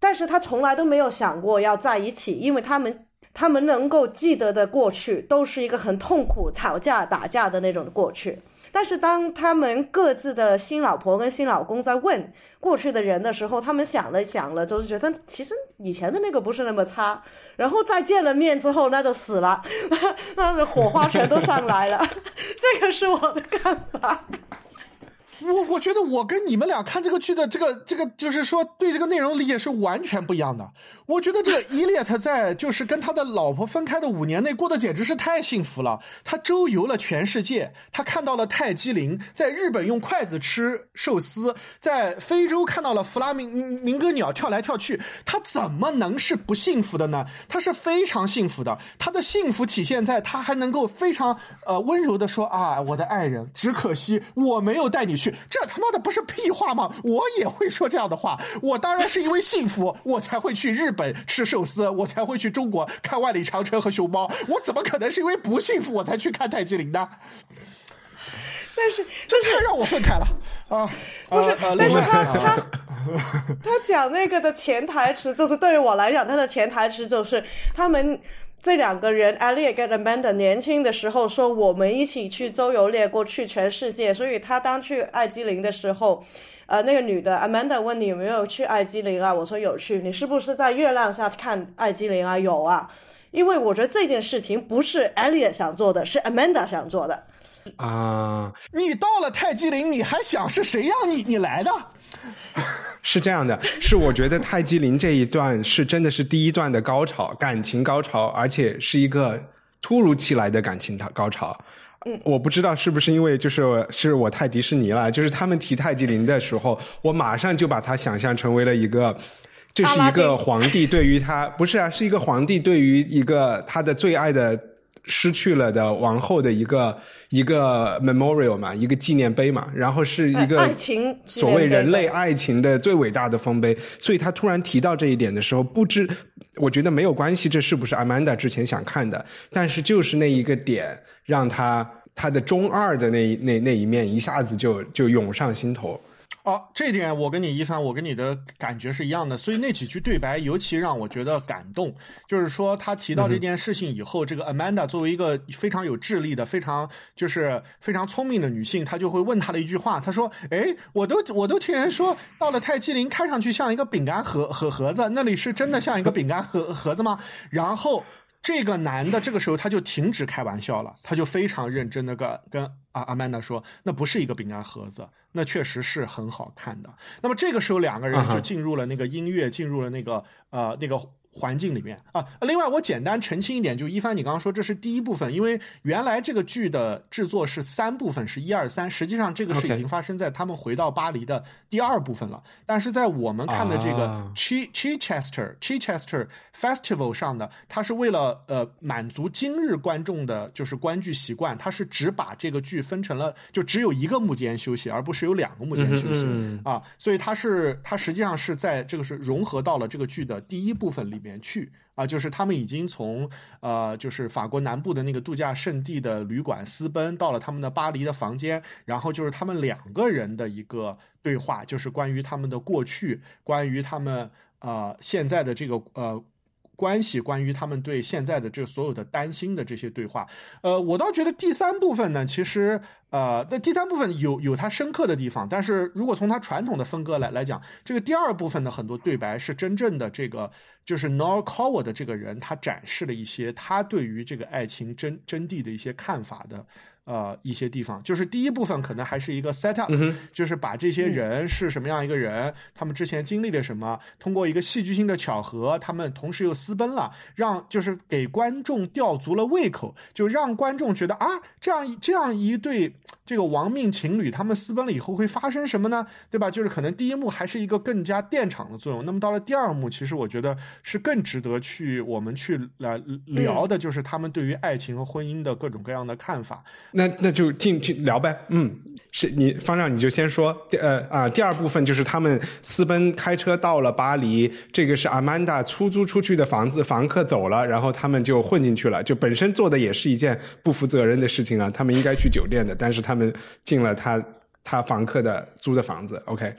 但是他从来都没有想过要在一起，因为他们他们能够记得的过去都是一个很痛苦、吵架、打架的那种过去。但是当他们各自的新老婆跟新老公在问过去的人的时候，他们想了想了，就是觉得其实以前的那个不是那么差。然后再见了面之后，那就死了，那个火花全都上来了。这个是我的看法。我我觉得我跟你们俩看这个剧的这个这个，就是说对这个内容理解是完全不一样的。我觉得这个伊列特在就是跟他的老婆分开的五年内过得简直是太幸福了。他周游了全世界，他看到了泰姬陵，在日本用筷子吃寿司，在非洲看到了弗拉明明哥鸟跳来跳去。他怎么能是不幸福的呢？他是非常幸福的。他的幸福体现在他还能够非常呃温柔的说啊，我的爱人，只可惜我没有带你去。这他妈的不是屁话吗？我也会说这样的话。我当然是因为幸福，我才会去日。本吃寿司，我才会去中国看万里长城和熊猫。我怎么可能是因为不幸福我才去看泰姬陵呢？但是这太让我愤慨了啊！不是，但是他他 他讲那个的潜台词，就是对于我来讲，他的潜台词就是他们这两个人，Elliot 跟 Amanda 年轻的时候说我们一起去周游列国，去全世界。所以他当去爱姬陵的时候。呃，那个女的 Amanda 问你有没有去爱姬陵啊？我说有去。你是不是在月亮下看爱姬陵啊？有啊。因为我觉得这件事情不是 Elliot 想做的，是 Amanda 想做的。啊，你到了泰姬陵，你还想是谁让你你来的？是这样的，是我觉得泰姬陵这一段是真的是第一段的高潮，感情高潮，而且是一个突如其来的感情高潮。嗯，我不知道是不是因为就是是我太迪士尼了，就是他们提泰姬陵的时候，我马上就把它想象成为了一个，这是一个皇帝对于他不是啊，是一个皇帝对于一个他的最爱的失去了的王后的一个一个 memorial 嘛，一个纪念碑嘛，然后是一个爱情所谓人类爱情的最伟大的丰碑，所以他突然提到这一点的时候，不知我觉得没有关系，这是不是 Amanda 之前想看的？但是就是那一个点。让他他的中二的那那那一面一下子就就涌上心头。哦，这点我跟你一凡，我跟你的感觉是一样的。所以那几句对白尤其让我觉得感动。就是说他提到这件事情以后，这个 Amanda 作为一个非常有智力的、非常就是非常聪明的女性，她就会问他的一句话：“她说，哎，我都我都听人说，到了泰姬陵，看上去像一个饼干盒盒盒子，那里是真的像一个饼干盒盒子吗？”然后。这个男的这个时候他就停止开玩笑了，他就非常认真的跟跟阿阿曼达说，那不是一个饼干盒子，那确实是很好看的。那么这个时候两个人就进入了那个音乐，进入了那个呃那个。环境里面啊，另外我简单澄清一点，就一帆，你刚刚说这是第一部分，因为原来这个剧的制作是三部分，是一二三，实际上这个是已经发生在他们回到巴黎的第二部分了。但是在我们看的这个 Ch Chichester Chichester Festival 上的，它是为了呃满足今日观众的就是观剧习惯，它是只把这个剧分成了就只有一个幕间休息，而不是有两个幕间休息啊，所以它是它实际上是在这个是融合到了这个剧的第一部分里面。面去啊，就是他们已经从呃，就是法国南部的那个度假胜地的旅馆私奔到了他们的巴黎的房间，然后就是他们两个人的一个对话，就是关于他们的过去，关于他们呃现在的这个呃。关系关于他们对现在的这所有的担心的这些对话，呃，我倒觉得第三部分呢，其实呃，那第三部分有有它深刻的地方，但是如果从它传统的分割来来讲，这个第二部分的很多对白是真正的这个就是 Nor Coward 的这个人，他展示了一些他对于这个爱情真真谛的一些看法的。呃，一些地方就是第一部分可能还是一个 set up，就是把这些人是什么样一个人，他们之前经历了什么，通过一个戏剧性的巧合，他们同时又私奔了，让就是给观众吊足了胃口，就让观众觉得啊，这样这样一对这个亡命情侣，他们私奔了以后会发生什么呢？对吧？就是可能第一幕还是一个更加电场的作用，那么到了第二幕，其实我觉得是更值得去我们去来聊的，就是他们对于爱情和婚姻的各种各样的看法。那那就进去聊呗，嗯，是你方丈你就先说，呃啊，第二部分就是他们私奔开车到了巴黎，这个是阿曼达出租出去的房子，房客走了，然后他们就混进去了，就本身做的也是一件不负责任的事情啊，他们应该去酒店的，但是他们进了他他房客的租的房子，OK。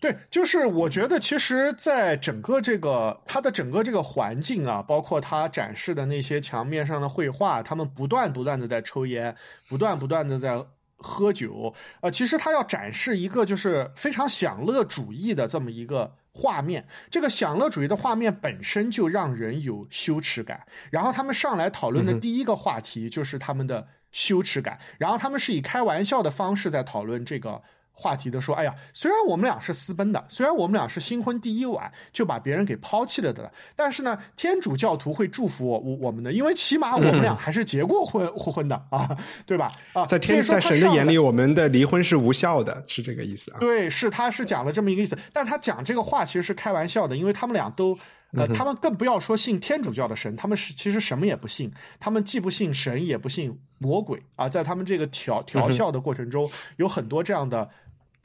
对，就是我觉得，其实，在整个这个它的整个这个环境啊，包括它展示的那些墙面上的绘画，他们不断不断的在抽烟，不断不断的在喝酒，呃，其实他要展示一个就是非常享乐主义的这么一个画面。这个享乐主义的画面本身就让人有羞耻感。然后他们上来讨论的第一个话题就是他们的羞耻感，然后他们是以开玩笑的方式在讨论这个。话题的说，哎呀，虽然我们俩是私奔的，虽然我们俩是新婚第一晚就把别人给抛弃了的，但是呢，天主教徒会祝福我我我们的，因为起码我们俩还是结过婚婚 婚的啊，对吧？啊，在天在神的眼里，我们的离婚是无效的，是这个意思啊？对，是他是讲了这么一个意思，但他讲这个话其实是开玩笑的，因为他们俩都呃，他们更不要说信天主教的神，他们是其实什么也不信，他们既不信神，也不信魔鬼啊，在他们这个调调笑的过程中，有很多这样的。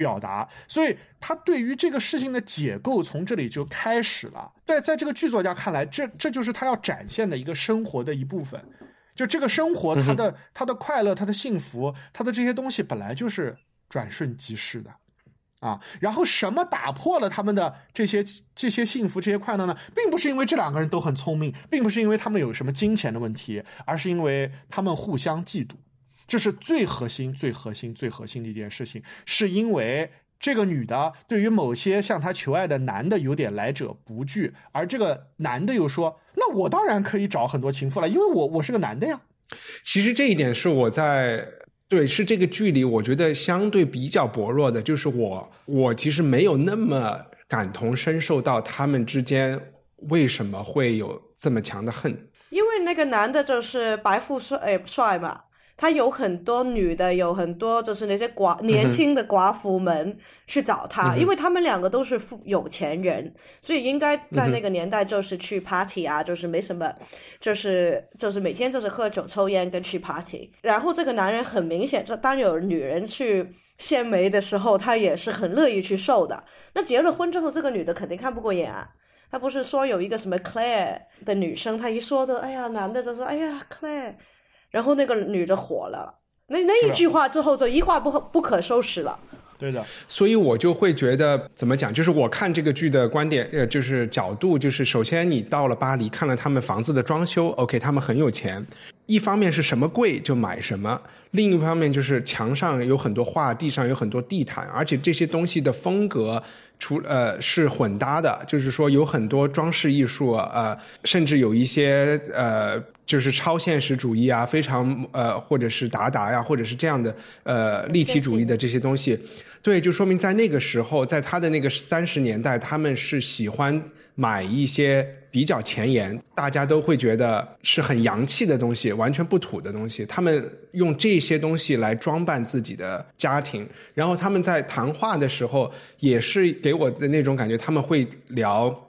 表达，所以他对于这个事情的解构从这里就开始了。对，在这个剧作家看来，这这就是他要展现的一个生活的一部分。就这个生活，他的他的快乐，他的幸福，他的这些东西本来就是转瞬即逝的啊。然后什么打破了他们的这些这些幸福、这些快乐呢？并不是因为这两个人都很聪明，并不是因为他们有什么金钱的问题，而是因为他们互相嫉妒。这是最核心、最核心、最核心的一件事情，是因为这个女的对于某些向她求爱的男的有点来者不拒，而这个男的又说：“那我当然可以找很多情妇了，因为我我是个男的呀。”其实这一点是我在对是这个剧里我觉得相对比较薄弱的，就是我我其实没有那么感同身受到他们之间为什么会有这么强的恨，因为那个男的就是白富帅帅嘛。他有很多女的，有很多就是那些寡年轻的寡妇们去找他，因为他们两个都是富有钱人，所以应该在那个年代就是去 party 啊，就是没什么，就是就是每天就是喝酒抽烟跟去 party。然后这个男人很明显，就当有女人去献媚的时候，他也是很乐意去受的。那结了婚之后，这个女的肯定看不过眼啊。他不是说有一个什么 Claire 的女生，他一说就哎呀，男的就说哎呀 Claire。然后那个女的火了，那那一句话之后就一话不可不可收拾了。对的，所以我就会觉得怎么讲，就是我看这个剧的观点，呃，就是角度，就是首先你到了巴黎，看了他们房子的装修，OK，他们很有钱。一方面是什么贵就买什么，另一方面就是墙上有很多画，地上有很多地毯，而且这些东西的风格。除呃是混搭的，就是说有很多装饰艺术，呃，甚至有一些呃就是超现实主义啊，非常呃或者是达达呀，或者是这样的呃立体主义的这些东西，对，就说明在那个时候，在他的那个三十年代，他们是喜欢。买一些比较前沿，大家都会觉得是很洋气的东西，完全不土的东西。他们用这些东西来装扮自己的家庭，然后他们在谈话的时候也是给我的那种感觉，他们会聊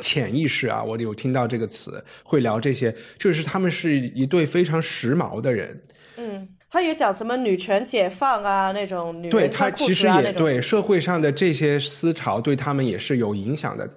潜意识啊，我有听到这个词，会聊这些，就是他们是一对非常时髦的人。嗯，他也讲什么女权解放啊那种女，对他其实也对社会上的这些思潮对他们也是有影响的。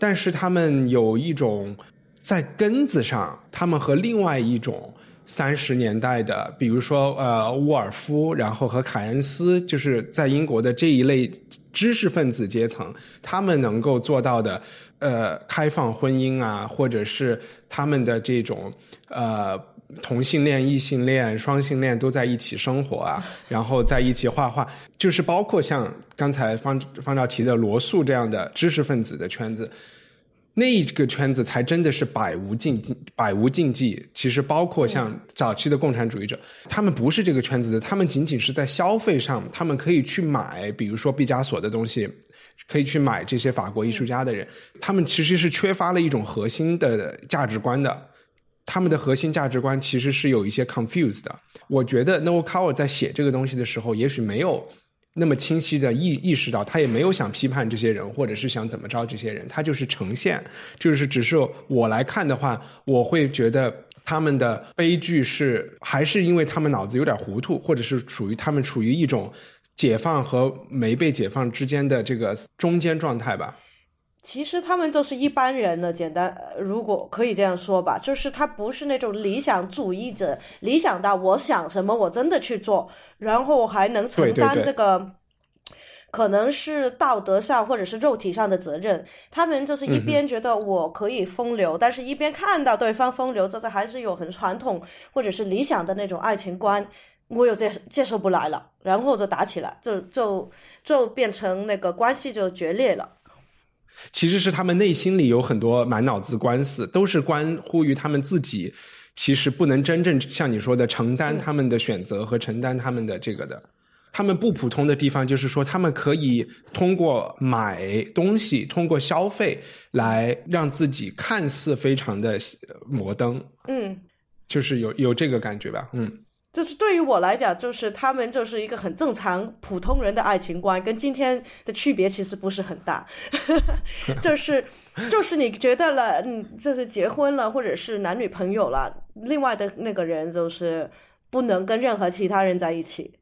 但是他们有一种在根子上，他们和另外一种三十年代的，比如说呃沃尔夫，然后和凯恩斯，就是在英国的这一类知识分子阶层，他们能够做到的，呃，开放婚姻啊，或者是他们的这种呃。同性恋、异性恋、双性恋都在一起生活啊，然后在一起画画，就是包括像刚才方方照提的罗素这样的知识分子的圈子，那一个圈子才真的是百无禁忌，百无禁忌。其实包括像早期的共产主义者，他们不是这个圈子的，他们仅仅是在消费上，他们可以去买，比如说毕加索的东西，可以去买这些法国艺术家的人，他们其实是缺乏了一种核心的价值观的。他们的核心价值观其实是有一些 confused 的。我觉得 No Coward 在写这个东西的时候，也许没有那么清晰的意意识到，他也没有想批判这些人，或者是想怎么着这些人，他就是呈现，就是只是我来看的话，我会觉得他们的悲剧是还是因为他们脑子有点糊涂，或者是属于他们处于一种解放和没被解放之间的这个中间状态吧。其实他们就是一般人了，简单，如果可以这样说吧，就是他不是那种理想主义者，理想到我想什么我真的去做，然后还能承担这个，可能是道德上或者是肉体上的责任。他们就是一边觉得我可以风流，但是一边看到对方风流，这是还是有很传统或者是理想的那种爱情观，我有接接受不来了，然后就打起来，就就就变成那个关系就决裂了。其实是他们内心里有很多满脑子官司，都是关乎于他们自己，其实不能真正像你说的承担他们的选择和承担他们的这个的。他们不普通的地方就是说，他们可以通过买东西、通过消费来让自己看似非常的摩登。嗯，就是有有这个感觉吧？嗯。就是对于我来讲，就是他们就是一个很正常普通人的爱情观，跟今天的区别其实不是很大。就是就是你觉得了，嗯，就是结婚了，或者是男女朋友了，另外的那个人就是不能跟任何其他人在一起。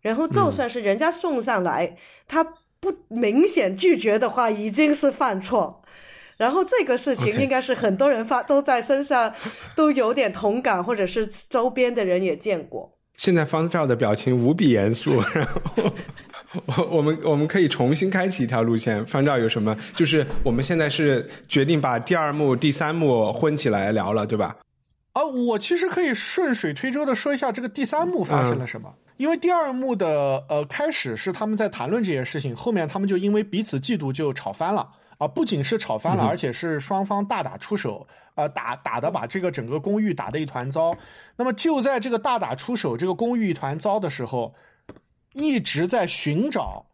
然后就算是人家送上来，他不明显拒绝的话，已经是犯错。然后这个事情应该是很多人发都在身上都有点同感，或者是周边的人也见过。现在方照的表情无比严肃，然后我我们我们可以重新开启一条路线。方照有什么？就是我们现在是决定把第二幕、第三幕混起来聊了，对吧？啊，我其实可以顺水推舟的说一下这个第三幕发生了什么。因为第二幕的呃开始是他们在谈论这件事情，后面他们就因为彼此嫉妒就吵翻了。啊，不仅是吵翻了，而且是双方大打出手，呃，打打的把这个整个公寓打得一团糟。那么就在这个大打出手、这个公寓一团糟的时候，一直在寻找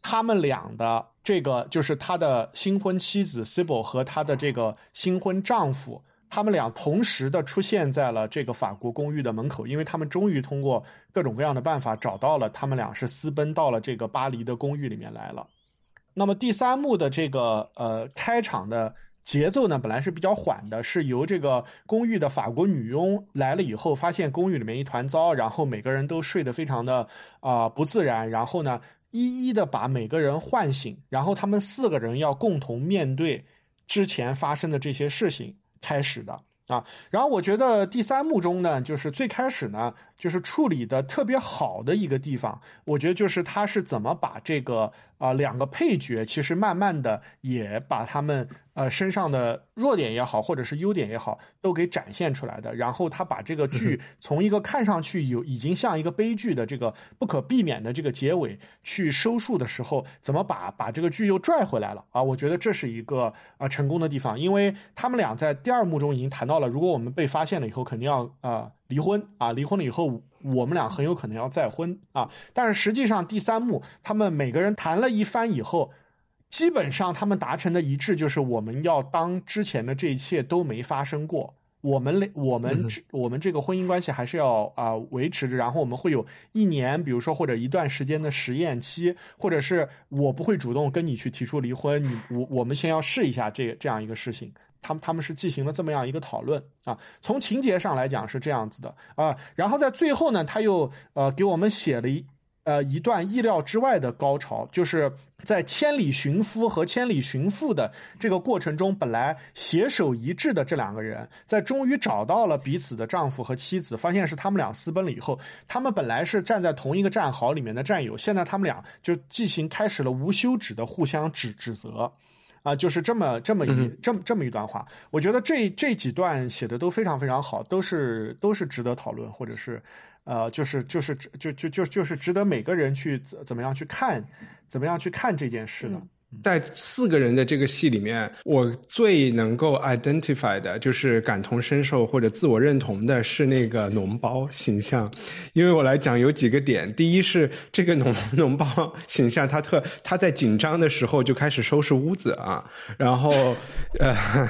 他们俩的这个，就是他的新婚妻子 Sibyl 和他的这个新婚丈夫，他们俩同时的出现在了这个法国公寓的门口，因为他们终于通过各种各样的办法找到了他们俩是私奔到了这个巴黎的公寓里面来了。那么第三幕的这个呃开场的节奏呢，本来是比较缓的，是由这个公寓的法国女佣来了以后，发现公寓里面一团糟，然后每个人都睡得非常的啊不自然，然后呢一一的把每个人唤醒，然后他们四个人要共同面对之前发生的这些事情开始的。啊。然后我觉得第三幕中呢，就是最开始呢。就是处理的特别好的一个地方，我觉得就是他是怎么把这个啊两个配角，其实慢慢的也把他们呃身上的弱点也好，或者是优点也好，都给展现出来的。然后他把这个剧从一个看上去有已经像一个悲剧的这个不可避免的这个结尾去收束的时候，怎么把把这个剧又拽回来了啊？我觉得这是一个啊成功的地方，因为他们俩在第二幕中已经谈到了，如果我们被发现了以后，肯定要啊。离婚啊！离婚了以后，我们俩很有可能要再婚啊！但是实际上，第三幕他们每个人谈了一番以后，基本上他们达成的一致就是，我们要当之前的这一切都没发生过。我们我们我们这个婚姻关系还是要啊维持着。然后我们会有一年，比如说或者一段时间的实验期，或者是我不会主动跟你去提出离婚，你我我们先要试一下这这样一个事情。他们他们是进行了这么样一个讨论啊，从情节上来讲是这样子的啊，然后在最后呢，他又呃给我们写了一呃一段意料之外的高潮，就是在千里寻夫和千里寻父的这个过程中，本来携手一致的这两个人，在终于找到了彼此的丈夫和妻子，发现是他们俩私奔了以后，他们本来是站在同一个战壕里面的战友，现在他们俩就进行开始了无休止的互相指指责，啊，就是这么这么一这么这么一段话，我觉得这这几段写的都非常非常好，都是都是值得讨论，或者是。呃，就是就是就就就就是值得每个人去怎怎么样去看，怎么样去看这件事呢。在四个人的这个戏里面，我最能够 identify 的，就是感同身受或者自我认同的是那个脓包形象。因为我来讲有几个点，第一是这个脓 脓包形象，他特他在紧张的时候就开始收拾屋子啊，然后呃。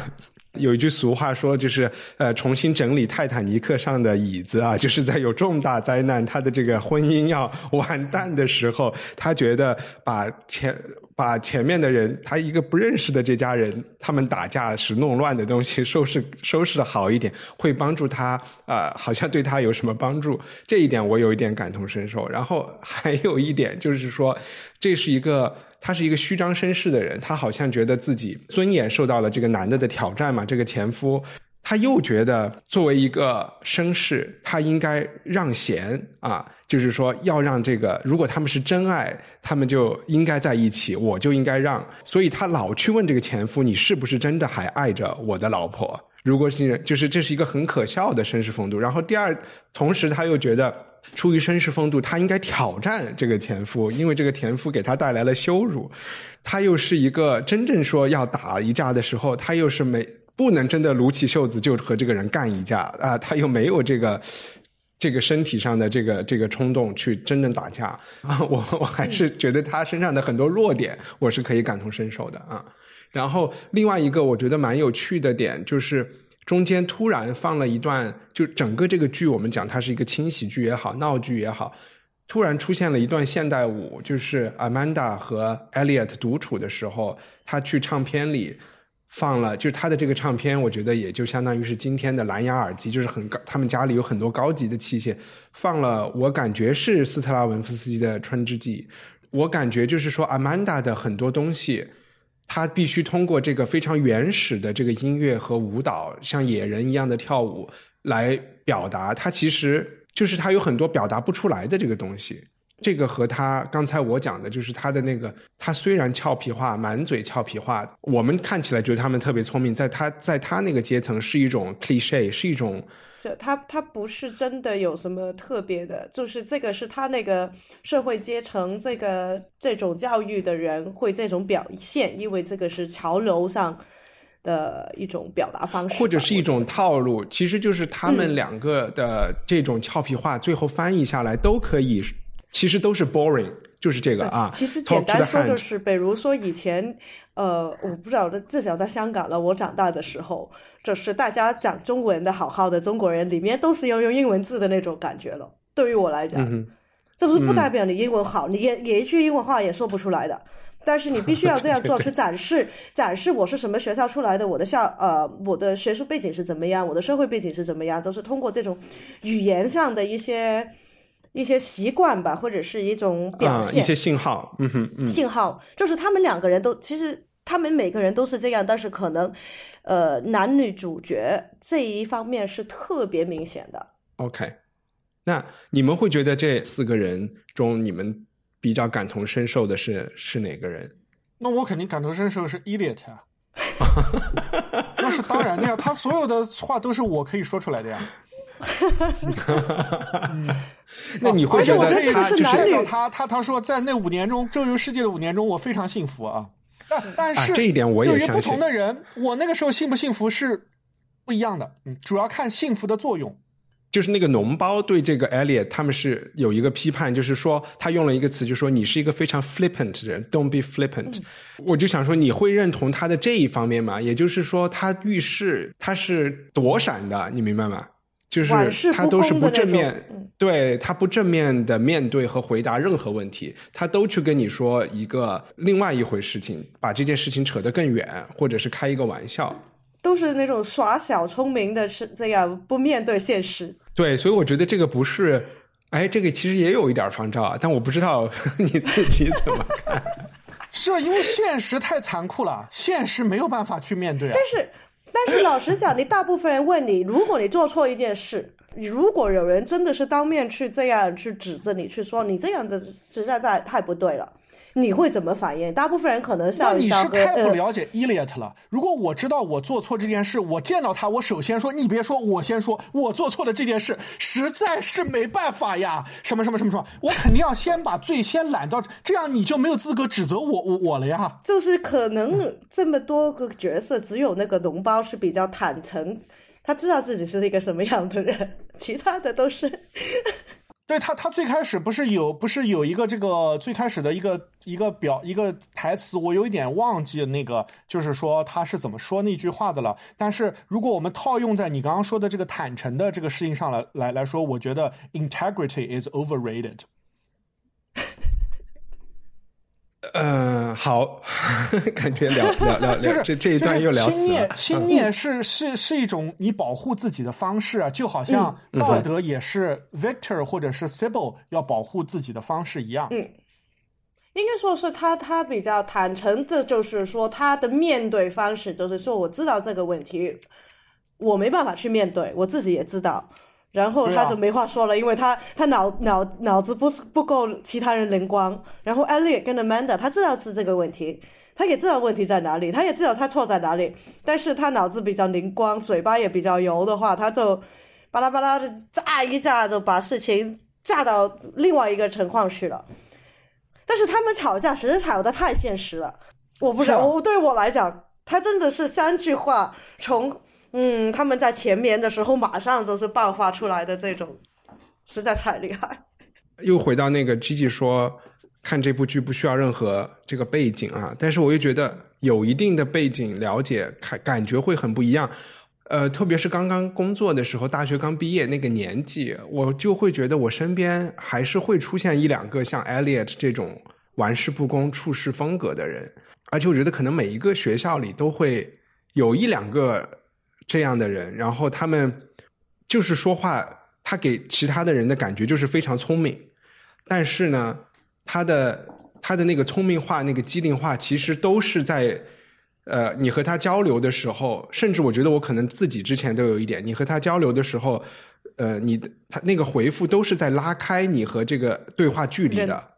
有一句俗话说，就是呃，重新整理泰坦尼克上的椅子啊，就是在有重大灾难，他的这个婚姻要完蛋的时候，他觉得把前把前面的人，他一个不认识的这家人，他们打架时弄乱的东西 收拾收拾的好一点，会帮助他啊，好像对他有什么帮助，这一点我有一点感同身受。然后还有一点就是说，这是一个。他是一个虚张声势的人，他好像觉得自己尊严受到了这个男的的挑战嘛。这个前夫，他又觉得作为一个绅士，他应该让贤啊，就是说要让这个，如果他们是真爱，他们就应该在一起，我就应该让。所以他老去问这个前夫，你是不是真的还爱着我的老婆？如果是，就是这是一个很可笑的绅士风度。然后第二，同时他又觉得。出于绅士风度，他应该挑战这个前夫，因为这个前夫给他带来了羞辱。他又是一个真正说要打一架的时候，他又是没不能真的撸起袖子就和这个人干一架啊，他又没有这个这个身体上的这个这个冲动去真正打架啊。我我还是觉得他身上的很多弱点，我是可以感同身受的啊。然后另外一个我觉得蛮有趣的点就是。中间突然放了一段，就整个这个剧，我们讲它是一个轻喜剧也好，闹剧也好，突然出现了一段现代舞，就是 Amanda 和 Elliot 独处的时候，他去唱片里放了，就是他的这个唱片，我觉得也就相当于是今天的蓝牙耳机，就是很高，他们家里有很多高级的器械，放了，我感觉是斯特拉文夫斯基的《春之祭》，我感觉就是说 Amanda 的很多东西。他必须通过这个非常原始的这个音乐和舞蹈，像野人一样的跳舞来表达。他其实就是他有很多表达不出来的这个东西。这个和他刚才我讲的，就是他的那个，他虽然俏皮话，满嘴俏皮话，我们看起来觉得他们特别聪明，在他在他那个阶层是一种 cliche，是一种。他他不是真的有什么特别的，就是这个是他那个社会阶层，这个这种教育的人会这种表现，因为这个是潮流上的一种表达方式，或者是一种套路。其实就是他们两个的这种俏皮话，最后翻译下来都可以，其实都是 boring，就是这个啊。其实简单说就是，比如说以前，呃，我不知道，至少在香港了，我长大的时候。就是大家讲中文的好好的中国人里面都是要用英文字的那种感觉了。对于我来讲，这不是不代表你英文好，你也也一句英文话也说不出来的。但是你必须要这样做，去展示展示我是什么学校出来的，我的校呃我的学术背景是怎么样，我的社会背景是怎么样，都是通过这种语言上的一些一些习惯吧，或者是一种表现一些信号。嗯哼，信号就是他们两个人都其实他们每个人都是这样，但是可能。呃，男女主角这一方面是特别明显的。OK，那你们会觉得这四个人中，你们比较感同身受的是是哪个人？那我肯定感同身受是 Elliot 啊，那是当然的呀，他所有的话都是我可以说出来的呀。那你会觉得他就是他他他说在那五年中周游世界的五年中，我非常幸福啊。但但是这一点我也相信。不同的人，我那个时候幸不幸福是不一样的。嗯，主要看幸福的作用。就是那个脓包对这个 Elliot 他们是有一个批判，就是说他用了一个词，就是说你是一个非常 flippant 的人，Don't be flippant。我就想说，你会认同他的这一方面吗？也就是说，他遇事他是躲闪的，你明白吗？就是他都是不正面，对他不正面的面对和回答任何问题，他都去跟你说一个另外一回事情，把这件事情扯得更远，或者是开一个玩笑，都是那种耍小聪明的，是这样不面对现实。对，所以我觉得这个不是，哎，这个其实也有一点方照啊，但我不知道 你自己怎么看。是啊，因为现实太残酷了，现实没有办法去面对啊。但是，但是老实讲，你大部分人问你，如果你做错一件事，如果有人真的是当面去这样去指责你，去说你这样子实在在太不对了。你会怎么反应？大部分人可能像你是太不呃了解 Eliot 了。如果我知道我做错这件事，我见到他，我首先说，你别说，我先说，我做错了这件事实在是没办法呀，什么什么什么什么，我肯定要先把罪先揽到，这样你就没有资格指责我我我了呀。就是可能这么多个角色，只有那个脓包是比较坦诚，他知道自己是一个什么样的人，其他的都是。对他，他最开始不是有不是有一个这个最开始的一个一个表一个台词，我有一点忘记那个，就是说他是怎么说那句话的了。但是如果我们套用在你刚刚说的这个坦诚的这个事情上来来来说，我觉得 integrity is overrated。呃，好，感觉聊 聊聊就是聊这这一段又聊死了。轻蔑是是是一种你保护自己的方式啊，就好像嗯道德也是 Victor 或者是 Sybil 要保护自己的方式一样。嗯，应该说是他，他比较坦诚的，就是说他的面对方式，就是说我知道这个问题，我没办法去面对，我自己也知道，然后他就没话说了，因为他他脑脑脑子不是不够其他人灵光，然后 Elliot 跟 Amanda 他知道是这个问题。他也知道问题在哪里，他也知道他错在哪里，但是他脑子比较灵光，嘴巴也比较油的话，他就巴拉巴拉的炸一下就把事情炸到另外一个情况去了。但是他们吵架实在吵得太现实了，我不知道，是啊我对我来讲，他真的是三句话从嗯他们在前面的时候马上就是爆发出来的这种，实在太厉害。又回到那个 Gigi 说，看这部剧不需要任何这个背景啊，但是我又觉得有一定的背景了解，感感觉会很不一样。呃，特别是刚刚工作的时候，大学刚毕业那个年纪，我就会觉得我身边还是会出现一两个像 Elliot 这种玩世不恭、处事风格的人，而且我觉得可能每一个学校里都会有一两个这样的人，然后他们就是说话，他给其他的人的感觉就是非常聪明，但是呢，他的他的那个聪明话、那个机灵话，其实都是在呃，你和他交流的时候，甚至我觉得我可能自己之前都有一点，你和他交流的时候，呃，你的他那个回复都是在拉开你和这个对话距离的。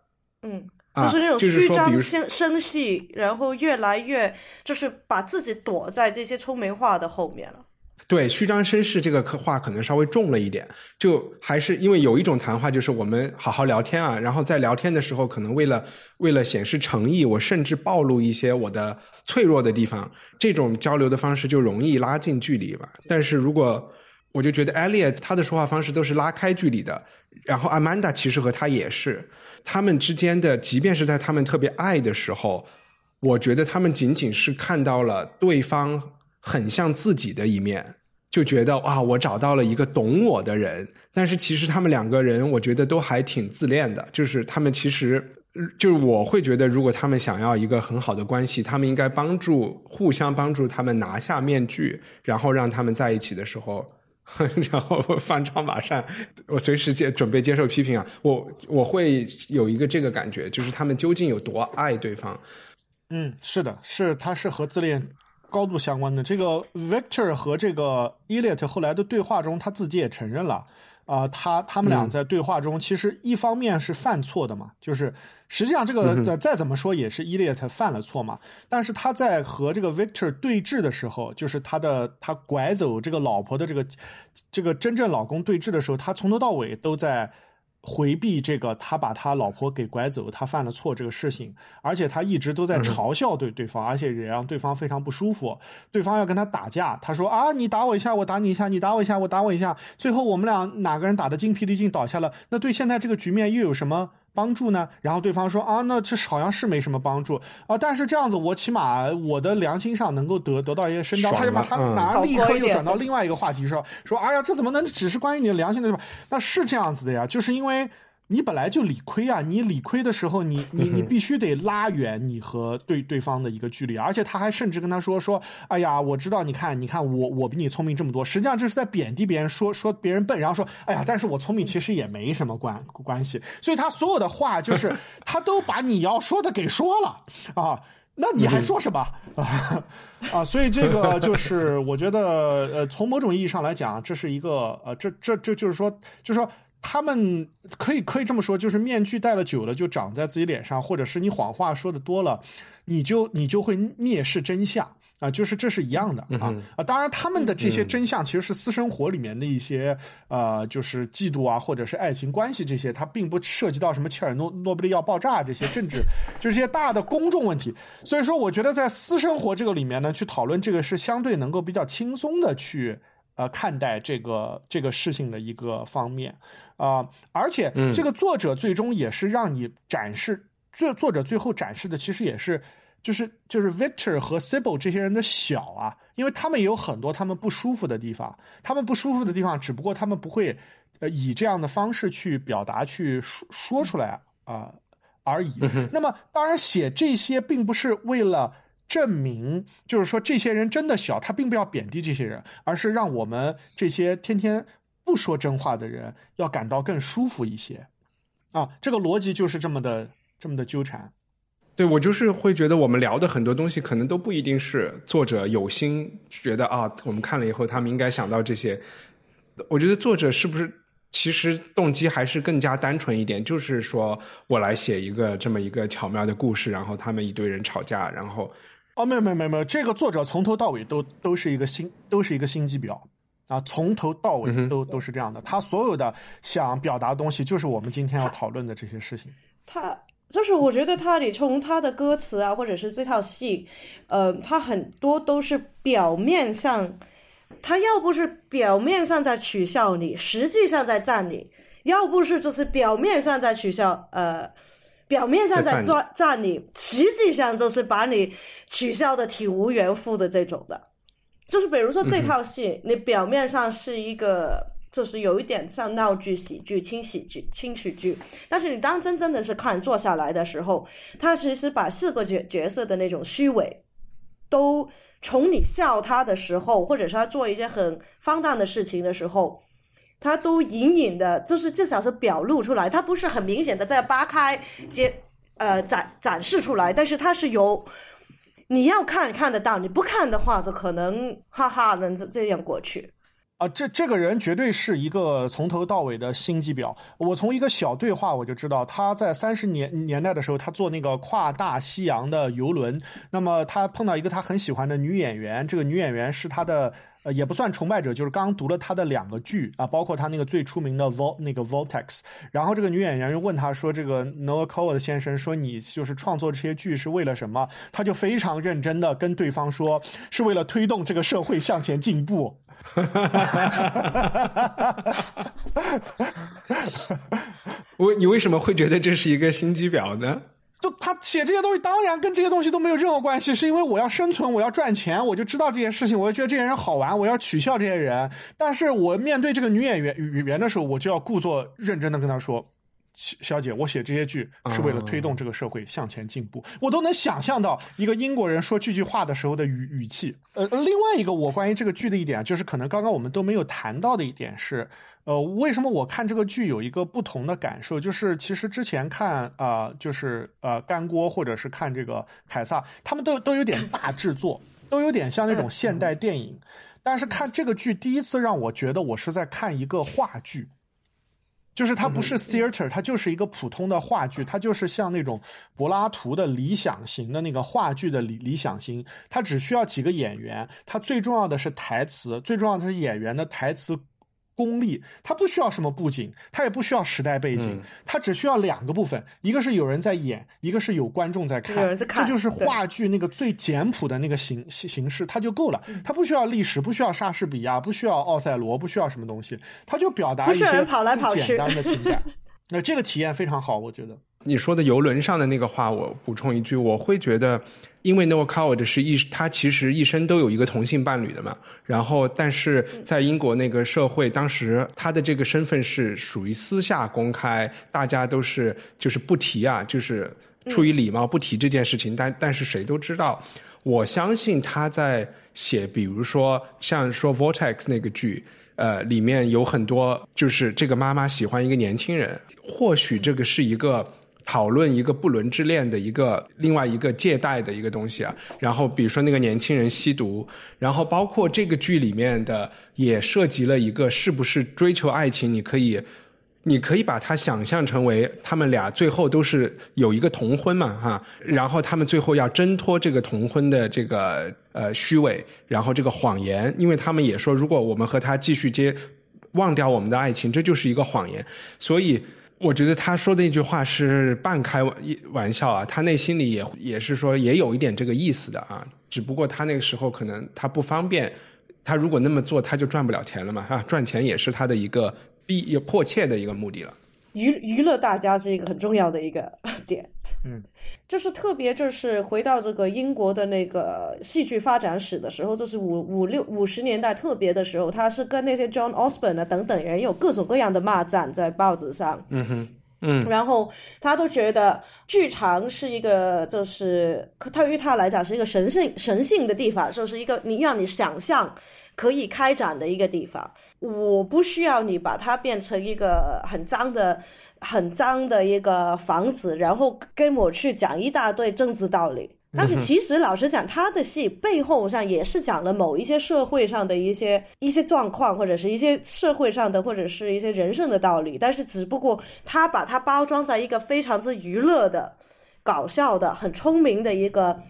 嗯，啊就是那种虚张声声势，然后越来越就是把自己躲在这些聪明话的后面了。对，虚张声势这个可话可能稍微重了一点，就还是因为有一种谈话就是我们好好聊天啊，然后在聊天的时候，可能为了为了显示诚意，我甚至暴露一些我的脆弱的地方，这种交流的方式就容易拉近距离吧。但是如果我就觉得 Elliot 他的说话方式都是拉开距离的，然后 Amanda 其实和他也是，他们之间的，即便是在他们特别爱的时候，我觉得他们仅仅是看到了对方很像自己的一面，就觉得啊，我找到了一个懂我的人。但是其实他们两个人，我觉得都还挺自恋的，就是他们其实。就是我会觉得，如果他们想要一个很好的关系，他们应该帮助互相帮助他们拿下面具，然后让他们在一起的时候，然后翻窗马上，我随时接准备接受批评啊！我我会有一个这个感觉，就是他们究竟有多爱对方。嗯，是的，是他是和自恋高度相关的。这个 Victor 和这个 Eliot 后来的对话中，他自己也承认了。啊、他他们俩在对话中，其实一方面是犯错的嘛，就是实际上这个、再再怎么说也是 Eliot 犯了错嘛。但是他在和这个 Victor 对峙的时候，就是他的他拐走这个老婆的这个这个真正老公对峙的时候，他从头到尾都在回避这个他把他老婆给拐走，他犯了错这个事情，而且他一直都在嘲笑对对方，而且也让对方非常不舒服。对方要跟他打架，他说啊，你打我一下，我打你一下，你打我一下，我打我一下，最后我们俩哪个人打得精疲力尽倒下了？那对现在这个局面又有什么？帮助呢？然后对方说啊，那这好像是没什么帮助啊，但是这样子我起码我的良心上能够得得到一些伸张。他就把他哪好立刻又转到另外一个话题说说，哎呀，这怎么能只是关于你的良心的对吧？那是这样子的呀，就是因为你本来就理亏啊！你理亏的时候，你 你你必须得拉远你和对对方的一个距离，而且他还甚至跟他说说：“哎呀，我知道，你看，你看我我比你聪明这么多。”实际上这是在贬低别人，说说别人笨，然后说：“哎呀，但是我聪明其实也没什么关关系。”所以他所有的话就是 他都把你要说的给说了啊！那你还说什么啊？啊！所以这个就是我觉得呃，从某种意义上来讲，这是一个呃，这这这就是说，就是说。他们可以可以这么说，就是面具戴了久了就长在自己脸上，或者是你谎话说的多了，你就你就会蔑视真相啊，就是这是一样的啊啊！当然，他们的这些真相其实是私生活里面的一些呃，就是嫉妒啊，或者是爱情关系这些，它并不涉及到什么切尔诺诺贝利要爆炸这些政治，就是些大的公众问题。所以说，我觉得在私生活这个里面呢，去讨论这个是相对能够比较轻松的去。呃，看待这个这个事情的一个方面，啊，而且这个作者最终也是让你展示，作作者最后展示的其实也是，就是就是 Victor 和 Sibyl 这些人的小啊，因为他们也有很多他们不舒服的地方，他们不舒服的地方，只不过他们不会呃以这样的方式去表达去说说出来啊而已。那么，当然写这些并不是为了。证明就是说，这些人真的小，他并不要贬低这些人，而是让我们这些天天不说真话的人要感到更舒服一些，啊，这个逻辑就是这么的这么的纠缠。对我就是会觉得，我们聊的很多东西可能都不一定是作者有心觉得啊，我们看了以后他们应该想到这些。我觉得作者是不是其实动机还是更加单纯一点，就是说我来写一个这么一个巧妙的故事，然后他们一堆人吵架，然后。哦，没有没有没有没有，这个作者从头到尾都都是一个心，都是一个心机婊啊，从头到尾都都是这样的。他所有的想表达的东西，就是我们今天要讨论的这些事情。他就是我觉得他，你从他的歌词啊，或者是这套戏，呃，他很多都是表面上，他要不是表面上在取笑你，实际上在赞你；要不是就是表面上在取笑，呃。表面上在抓赞你，实际上就是把你取笑的体无完肤的这种的，就是比如说这套戏，你表面上是一个，就是有一点像闹剧、喜剧、轻喜剧、轻喜剧，但是你当真真的是看坐下来的时候，他其实把四个角角色的那种虚伪，都从你笑他的时候，或者是他做一些很荒诞的事情的时候。他都隐隐的，就是至少是表露出来，他不是很明显的在扒开、揭呃展展示出来，但是他是有你要看看得到，你不看的话，就可能哈哈能这这样过去。啊，这这个人绝对是一个从头到尾的心机婊。我从一个小对话我就知道，他在三十年年代的时候，他坐那个跨大西洋的游轮，那么他碰到一个他很喜欢的女演员，这个女演员是他的。呃，也不算崇拜者，就是刚读了他的两个剧啊，包括他那个最出名的《Vol》那个《Vortex》，然后这个女演员又问他说：“这个 Noah Coward 先生说你就是创作这些剧是为了什么？”他就非常认真的跟对方说：“是为了推动这个社会向前进步。”我，你为什么会觉得这是一个心机婊呢？就他写这些东西，当然跟这些东西都没有任何关系，是因为我要生存，我要赚钱，我就知道这件事情，我就觉得这些人好玩，我要取笑这些人。但是我面对这个女演员语言的时候，我就要故作认真的跟她说：“小姐，我写这些剧是为了推动这个社会向前进步。”我都能想象到一个英国人说这句话的时候的语语气。呃，另外一个我关于这个剧的一点，就是可能刚刚我们都没有谈到的一点是。呃，为什么我看这个剧有一个不同的感受？就是其实之前看啊，就是呃干锅或者是看这个凯撒，他们都都有点大制作，都有点像那种现代电影。但是看这个剧，第一次让我觉得我是在看一个话剧，就是它不是 theater，它就是一个普通的话剧，它就是像那种柏拉图的理想型的那个话剧的理理想型，它只需要几个演员，它最重要的是台词，最重要的是演员的台词。功力，它不需要什么布景，它也不需要时代背景，它只需要两个部分，一个是有人在演，一个是有观众在看，这就是话剧那个最简朴的那个形形形式，它就够了。它不需要历史，不需要莎士比亚，不需要奥赛罗，不需要什么东西，它就表达一些跑来跑去简单的情感。那这个体验非常好，我觉得。你说的游轮上的那个话，我补充一句，我会觉得，因为 Noah Coward 是一，他其实一生都有一个同性伴侣的嘛。然后，但是在英国那个社会，当时他的这个身份是属于私下公开，大家都是就是不提啊，就是出于礼貌不提这件事情。但但是谁都知道，我相信他在写，比如说像说 Vortex 那个剧。呃，里面有很多，就是这个妈妈喜欢一个年轻人，或许这个是一个讨论一个不伦之恋的一个另外一个借贷的一个东西啊。然后比如说那个年轻人吸毒，然后包括这个剧里面的也涉及了一个是不是追求爱情，你可以。你可以把它想象成为他们俩最后都是有一个同婚嘛，哈，然后他们最后要挣脱这个同婚的这个呃虚伪，然后这个谎言，因为他们也说，如果我们和他继续接，忘掉我们的爱情，这就是一个谎言。所以我觉得他说的那句话是半开玩笑啊，他内心里也也是说也有一点这个意思的啊，只不过他那个时候可能他不方便，他如果那么做他就赚不了钱了嘛，哈，赚钱也是他的一个。必有迫切的一个目的了，娱娱乐大家是一个很重要的一个点，嗯，就是特别就是回到这个英国的那个戏剧发展史的时候，就是五五六五十年代特别的时候，他是跟那些 John Osborne 啊等等人有各种各样的骂战在报纸上，嗯哼，嗯，然后他都觉得剧场是一个就是他对于他来讲是一个神圣神性的地方，就是一个你让你想象可以开展的一个地方。我不需要你把它变成一个很脏的、很脏的一个房子，然后跟我去讲一大堆政治道理。但是其实老实讲，他的戏背后上也是讲了某一些社会上的一些一些状况，或者是一些社会上的，或者是一些人生的道理。但是只不过他把它包装在一个非常之娱乐的、搞笑的、很聪明的一个。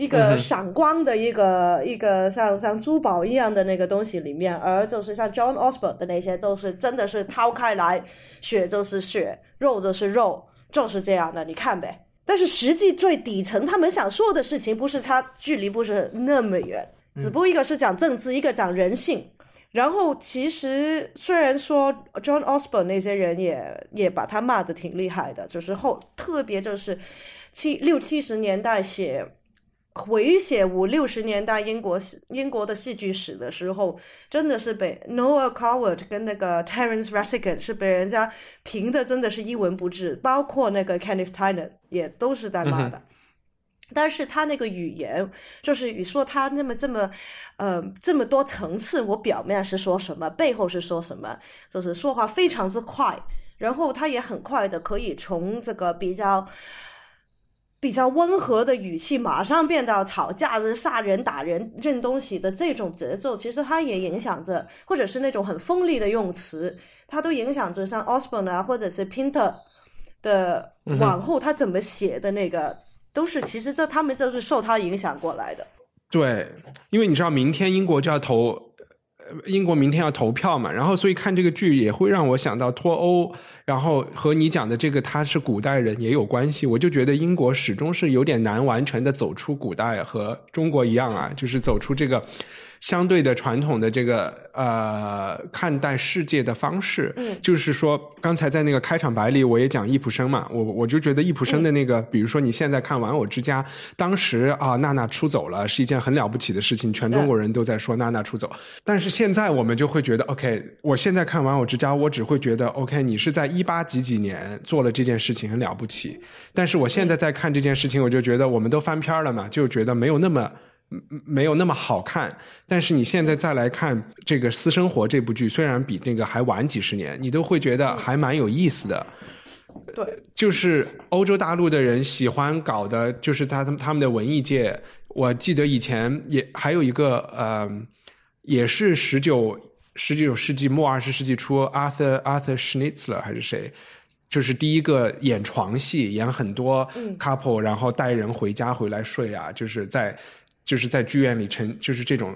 一个闪光的一个一个像像珠宝一样的那个东西里面，而就是像 John Osborne 的那些，都是真的是掏开来，血就是血，肉就是肉，就是这样的，你看呗。但是实际最底层，他们想说的事情，不是差距离不是那么远，只不过一个是讲政治，一个讲人性。然后其实虽然说 John Osborne 那些人也也把他骂的挺厉害的，就是后特别就是七六七十年代写。回写五六十年代英国英国的戏剧史的时候，真的是被 Noah Coward 跟那个 Terence Rattigan 是被人家评的真的是一文不值，包括那个 Kenneth Tynan 也都是在骂的。但是他那个语言，就是你说他那么这么，呃，这么多层次，我表面是说什么，背后是说什么，就是说话非常之快，然后他也很快的可以从这个比较。比较温和的语气，马上变到吵架、是杀人、打人、扔东西的这种节奏，其实它也影响着，或者是那种很锋利的用词，它都影响着像 Osborne 啊，或者是 Pinter 的往后他怎么写的那个，都是其实这他们都是受他影响过来的。对，因为你知道，明天英国就要投。英国明天要投票嘛，然后所以看这个剧也会让我想到脱欧，然后和你讲的这个他是古代人也有关系。我就觉得英国始终是有点难完全的走出古代，和中国一样啊，就是走出这个。相对的传统的这个呃看待世界的方式，嗯，就是说刚才在那个开场白里我也讲易普生嘛，我我就觉得易普生的那个，比如说你现在看《玩偶之家》，当时啊娜娜出走了是一件很了不起的事情，全中国人都在说娜娜出走，但是现在我们就会觉得 OK，我现在看《玩偶之家》，我只会觉得 OK，你是在一八几几年做了这件事情很了不起，但是我现在在看这件事情，我就觉得我们都翻篇了嘛，就觉得没有那么。没有那么好看，但是你现在再来看这个《私生活》这部剧，虽然比那个还晚几十年，你都会觉得还蛮有意思的。对，就是欧洲大陆的人喜欢搞的，就是他他们他们的文艺界。我记得以前也还有一个呃，也是十九十九世纪末二十世纪初，Arthur Arthur Schnitzler 还是谁，就是第一个演床戏，演很多 couple，然后带人回家回来睡啊，就是在。就是在剧院里成，就是这种，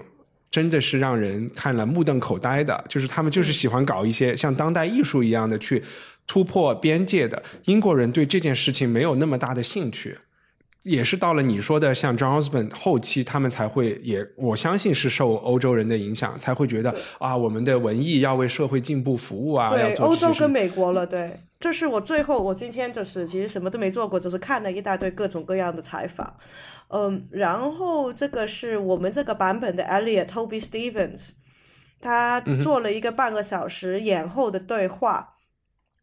真的是让人看了目瞪口呆的。就是他们就是喜欢搞一些像当代艺术一样的去突破边界的。英国人对这件事情没有那么大的兴趣，也是到了你说的像 John Osborne 后期，他们才会也我相信是受欧洲人的影响，才会觉得啊，我们的文艺要为社会进步服务啊。对，欧洲跟美国了，对。这是我最后，我今天就是其实什么都没做过，就是看了一大堆各种各样的采访，嗯，然后这个是我们这个版本的 Elliot Toby Stevens，他做了一个半个小时演后的对话，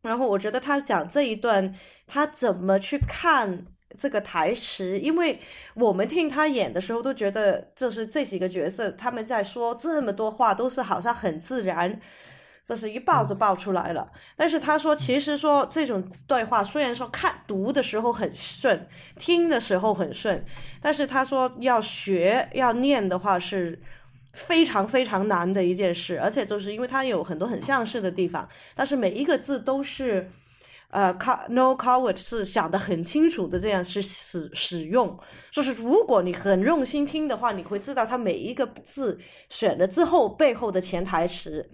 然后我觉得他讲这一段他怎么去看这个台词，因为我们听他演的时候都觉得就是这几个角色他们在说这么多话都是好像很自然。这是一爆就爆出来了，但是他说，其实说这种对话虽然说看读的时候很顺，听的时候很顺，但是他说要学要念的话是非常非常难的一件事，而且就是因为它有很多很相似的地方，但是每一个字都是呃，No Coward 是想的很清楚的，这样是使使用，就是如果你很用心听的话，你会知道他每一个字选了之后背后的潜台词。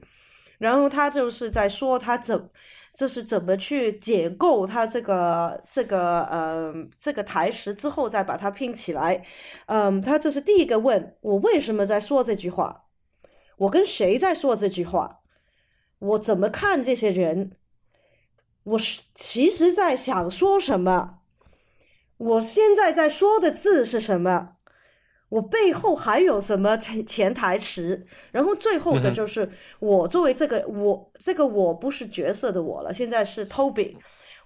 然后他就是在说他怎，就是怎么去解构他这个这个呃这个台词之后再把它拼起来，嗯，他这是第一个问我为什么在说这句话，我跟谁在说这句话，我怎么看这些人，我是其实在想说什么，我现在在说的字是什么。我背后还有什么潜潜台词？然后最后的就是我作为这个我这个我不是角色的我了，现在是 Toby。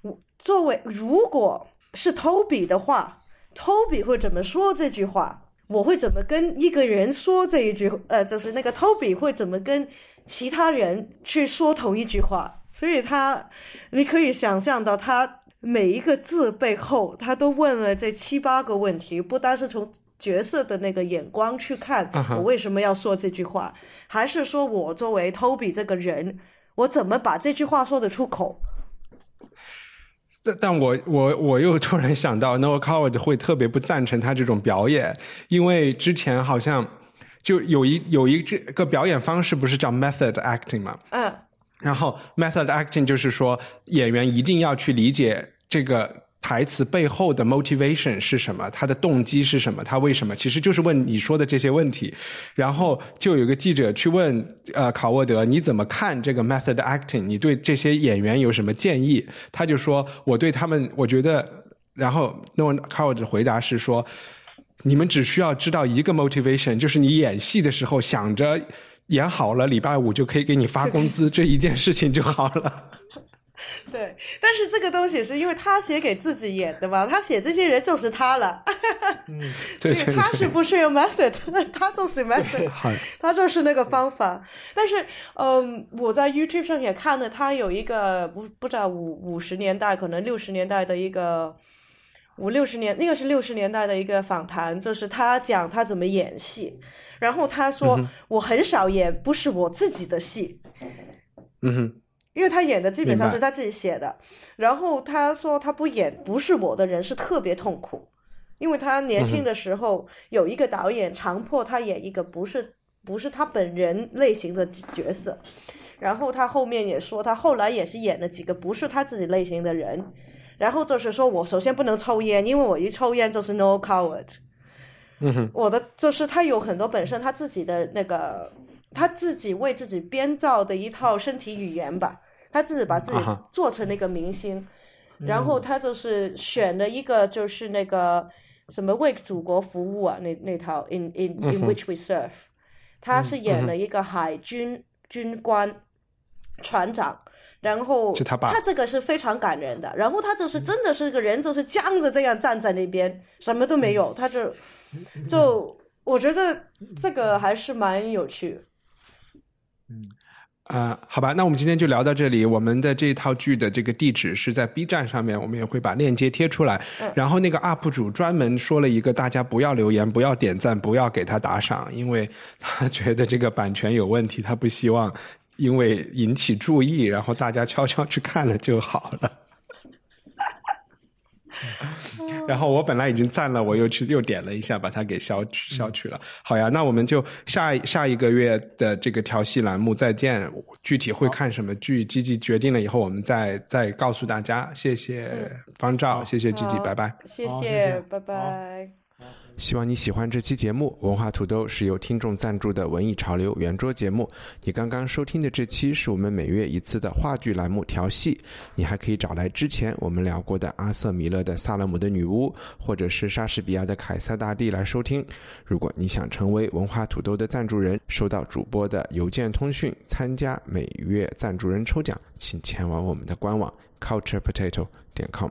我作为如果是 Toby 的话，Toby 会怎么说这句话？我会怎么跟一个人说这一句？呃，就是那个 Toby 会怎么跟其他人去说同一句话？所以他，你可以想象到他每一个字背后，他都问了这七八个问题，不单是从。角色的那个眼光去看，我为什么要说这句话？还是说我作为 Toby 这个人，我怎么把这句话说得出口？但但我我我又突然想到，Noah Coward 会特别不赞成他这种表演，因为之前好像就有一有一这个表演方式不是叫 method acting 吗？嗯，然后 method acting 就是说演员一定要去理解这个。台词背后的 motivation 是什么？他的动机是什么？他为什么？其实就是问你说的这些问题。然后就有个记者去问呃考沃德，你怎么看这个 method acting？你对这些演员有什么建议？他就说，我对他们，我觉得，然后诺卡沃德回答是说，你们只需要知道一个 motivation，就是你演戏的时候想着演好了，礼拜五就可以给你发工资，这一件事情就好了。对，但是这个东西是因为他写给自己演的嘛，他写这些人就是他了。嗯，对，他是不是有 method？他就是 method，他就是那个方法。但是，嗯，我在 YouTube 上也看了，他有一个不不知道五五十年代，可能六十年代的一个五六十年，那个是六十年代的一个访谈，就是他讲他怎么演戏，然后他说我很少演不是我自己的戏。嗯哼。因为他演的基本上是他自己写的，然后他说他不演不是我的人是特别痛苦，因为他年轻的时候有一个导演强迫他演一个不是不是他本人类型的角色，然后他后面也说他后来也是演了几个不是他自己类型的人，然后就是说我首先不能抽烟，因为我一抽烟就是 no coward，嗯哼，我的就是他有很多本身他自己的那个。他自己为自己编造的一套身体语言吧，他自己把自己做成了一个明星，然后他就是选了一个就是那个什么为祖国服务啊那那套 in in in which we serve，他是演了一个海军军官船长，然后他这个是非常感人的，然后他就是真的是个人就是僵着这样站在那边什么都没有，他就就我觉得这个还是蛮有趣。嗯，啊，好吧，那我们今天就聊到这里。我们的这套剧的这个地址是在 B 站上面，我们也会把链接贴出来。然后那个 UP 主专门说了一个，大家不要留言，不要点赞，不要给他打赏，因为他觉得这个版权有问题，他不希望因为引起注意，然后大家悄悄去看了就好了。然后我本来已经赞了，我又去又点了一下，把它给消消去了。好呀，那我们就下下一个月的这个调戏栏目再见。具体会看什么剧，积极决定了以后，我们再再告诉大家。谢谢方照，谢谢积极，拜拜。谢谢，拜拜。希望你喜欢这期节目。文化土豆是由听众赞助的文艺潮流圆桌节目。你刚刚收听的这期是我们每月一次的话剧栏目调戏。你还可以找来之前我们聊过的阿瑟·米勒的《萨勒姆的女巫》，或者是莎士比亚的《凯撒大帝》来收听。如果你想成为文化土豆的赞助人，收到主播的邮件通讯，参加每月赞助人抽奖，请前往我们的官网 culturepotato 点 com。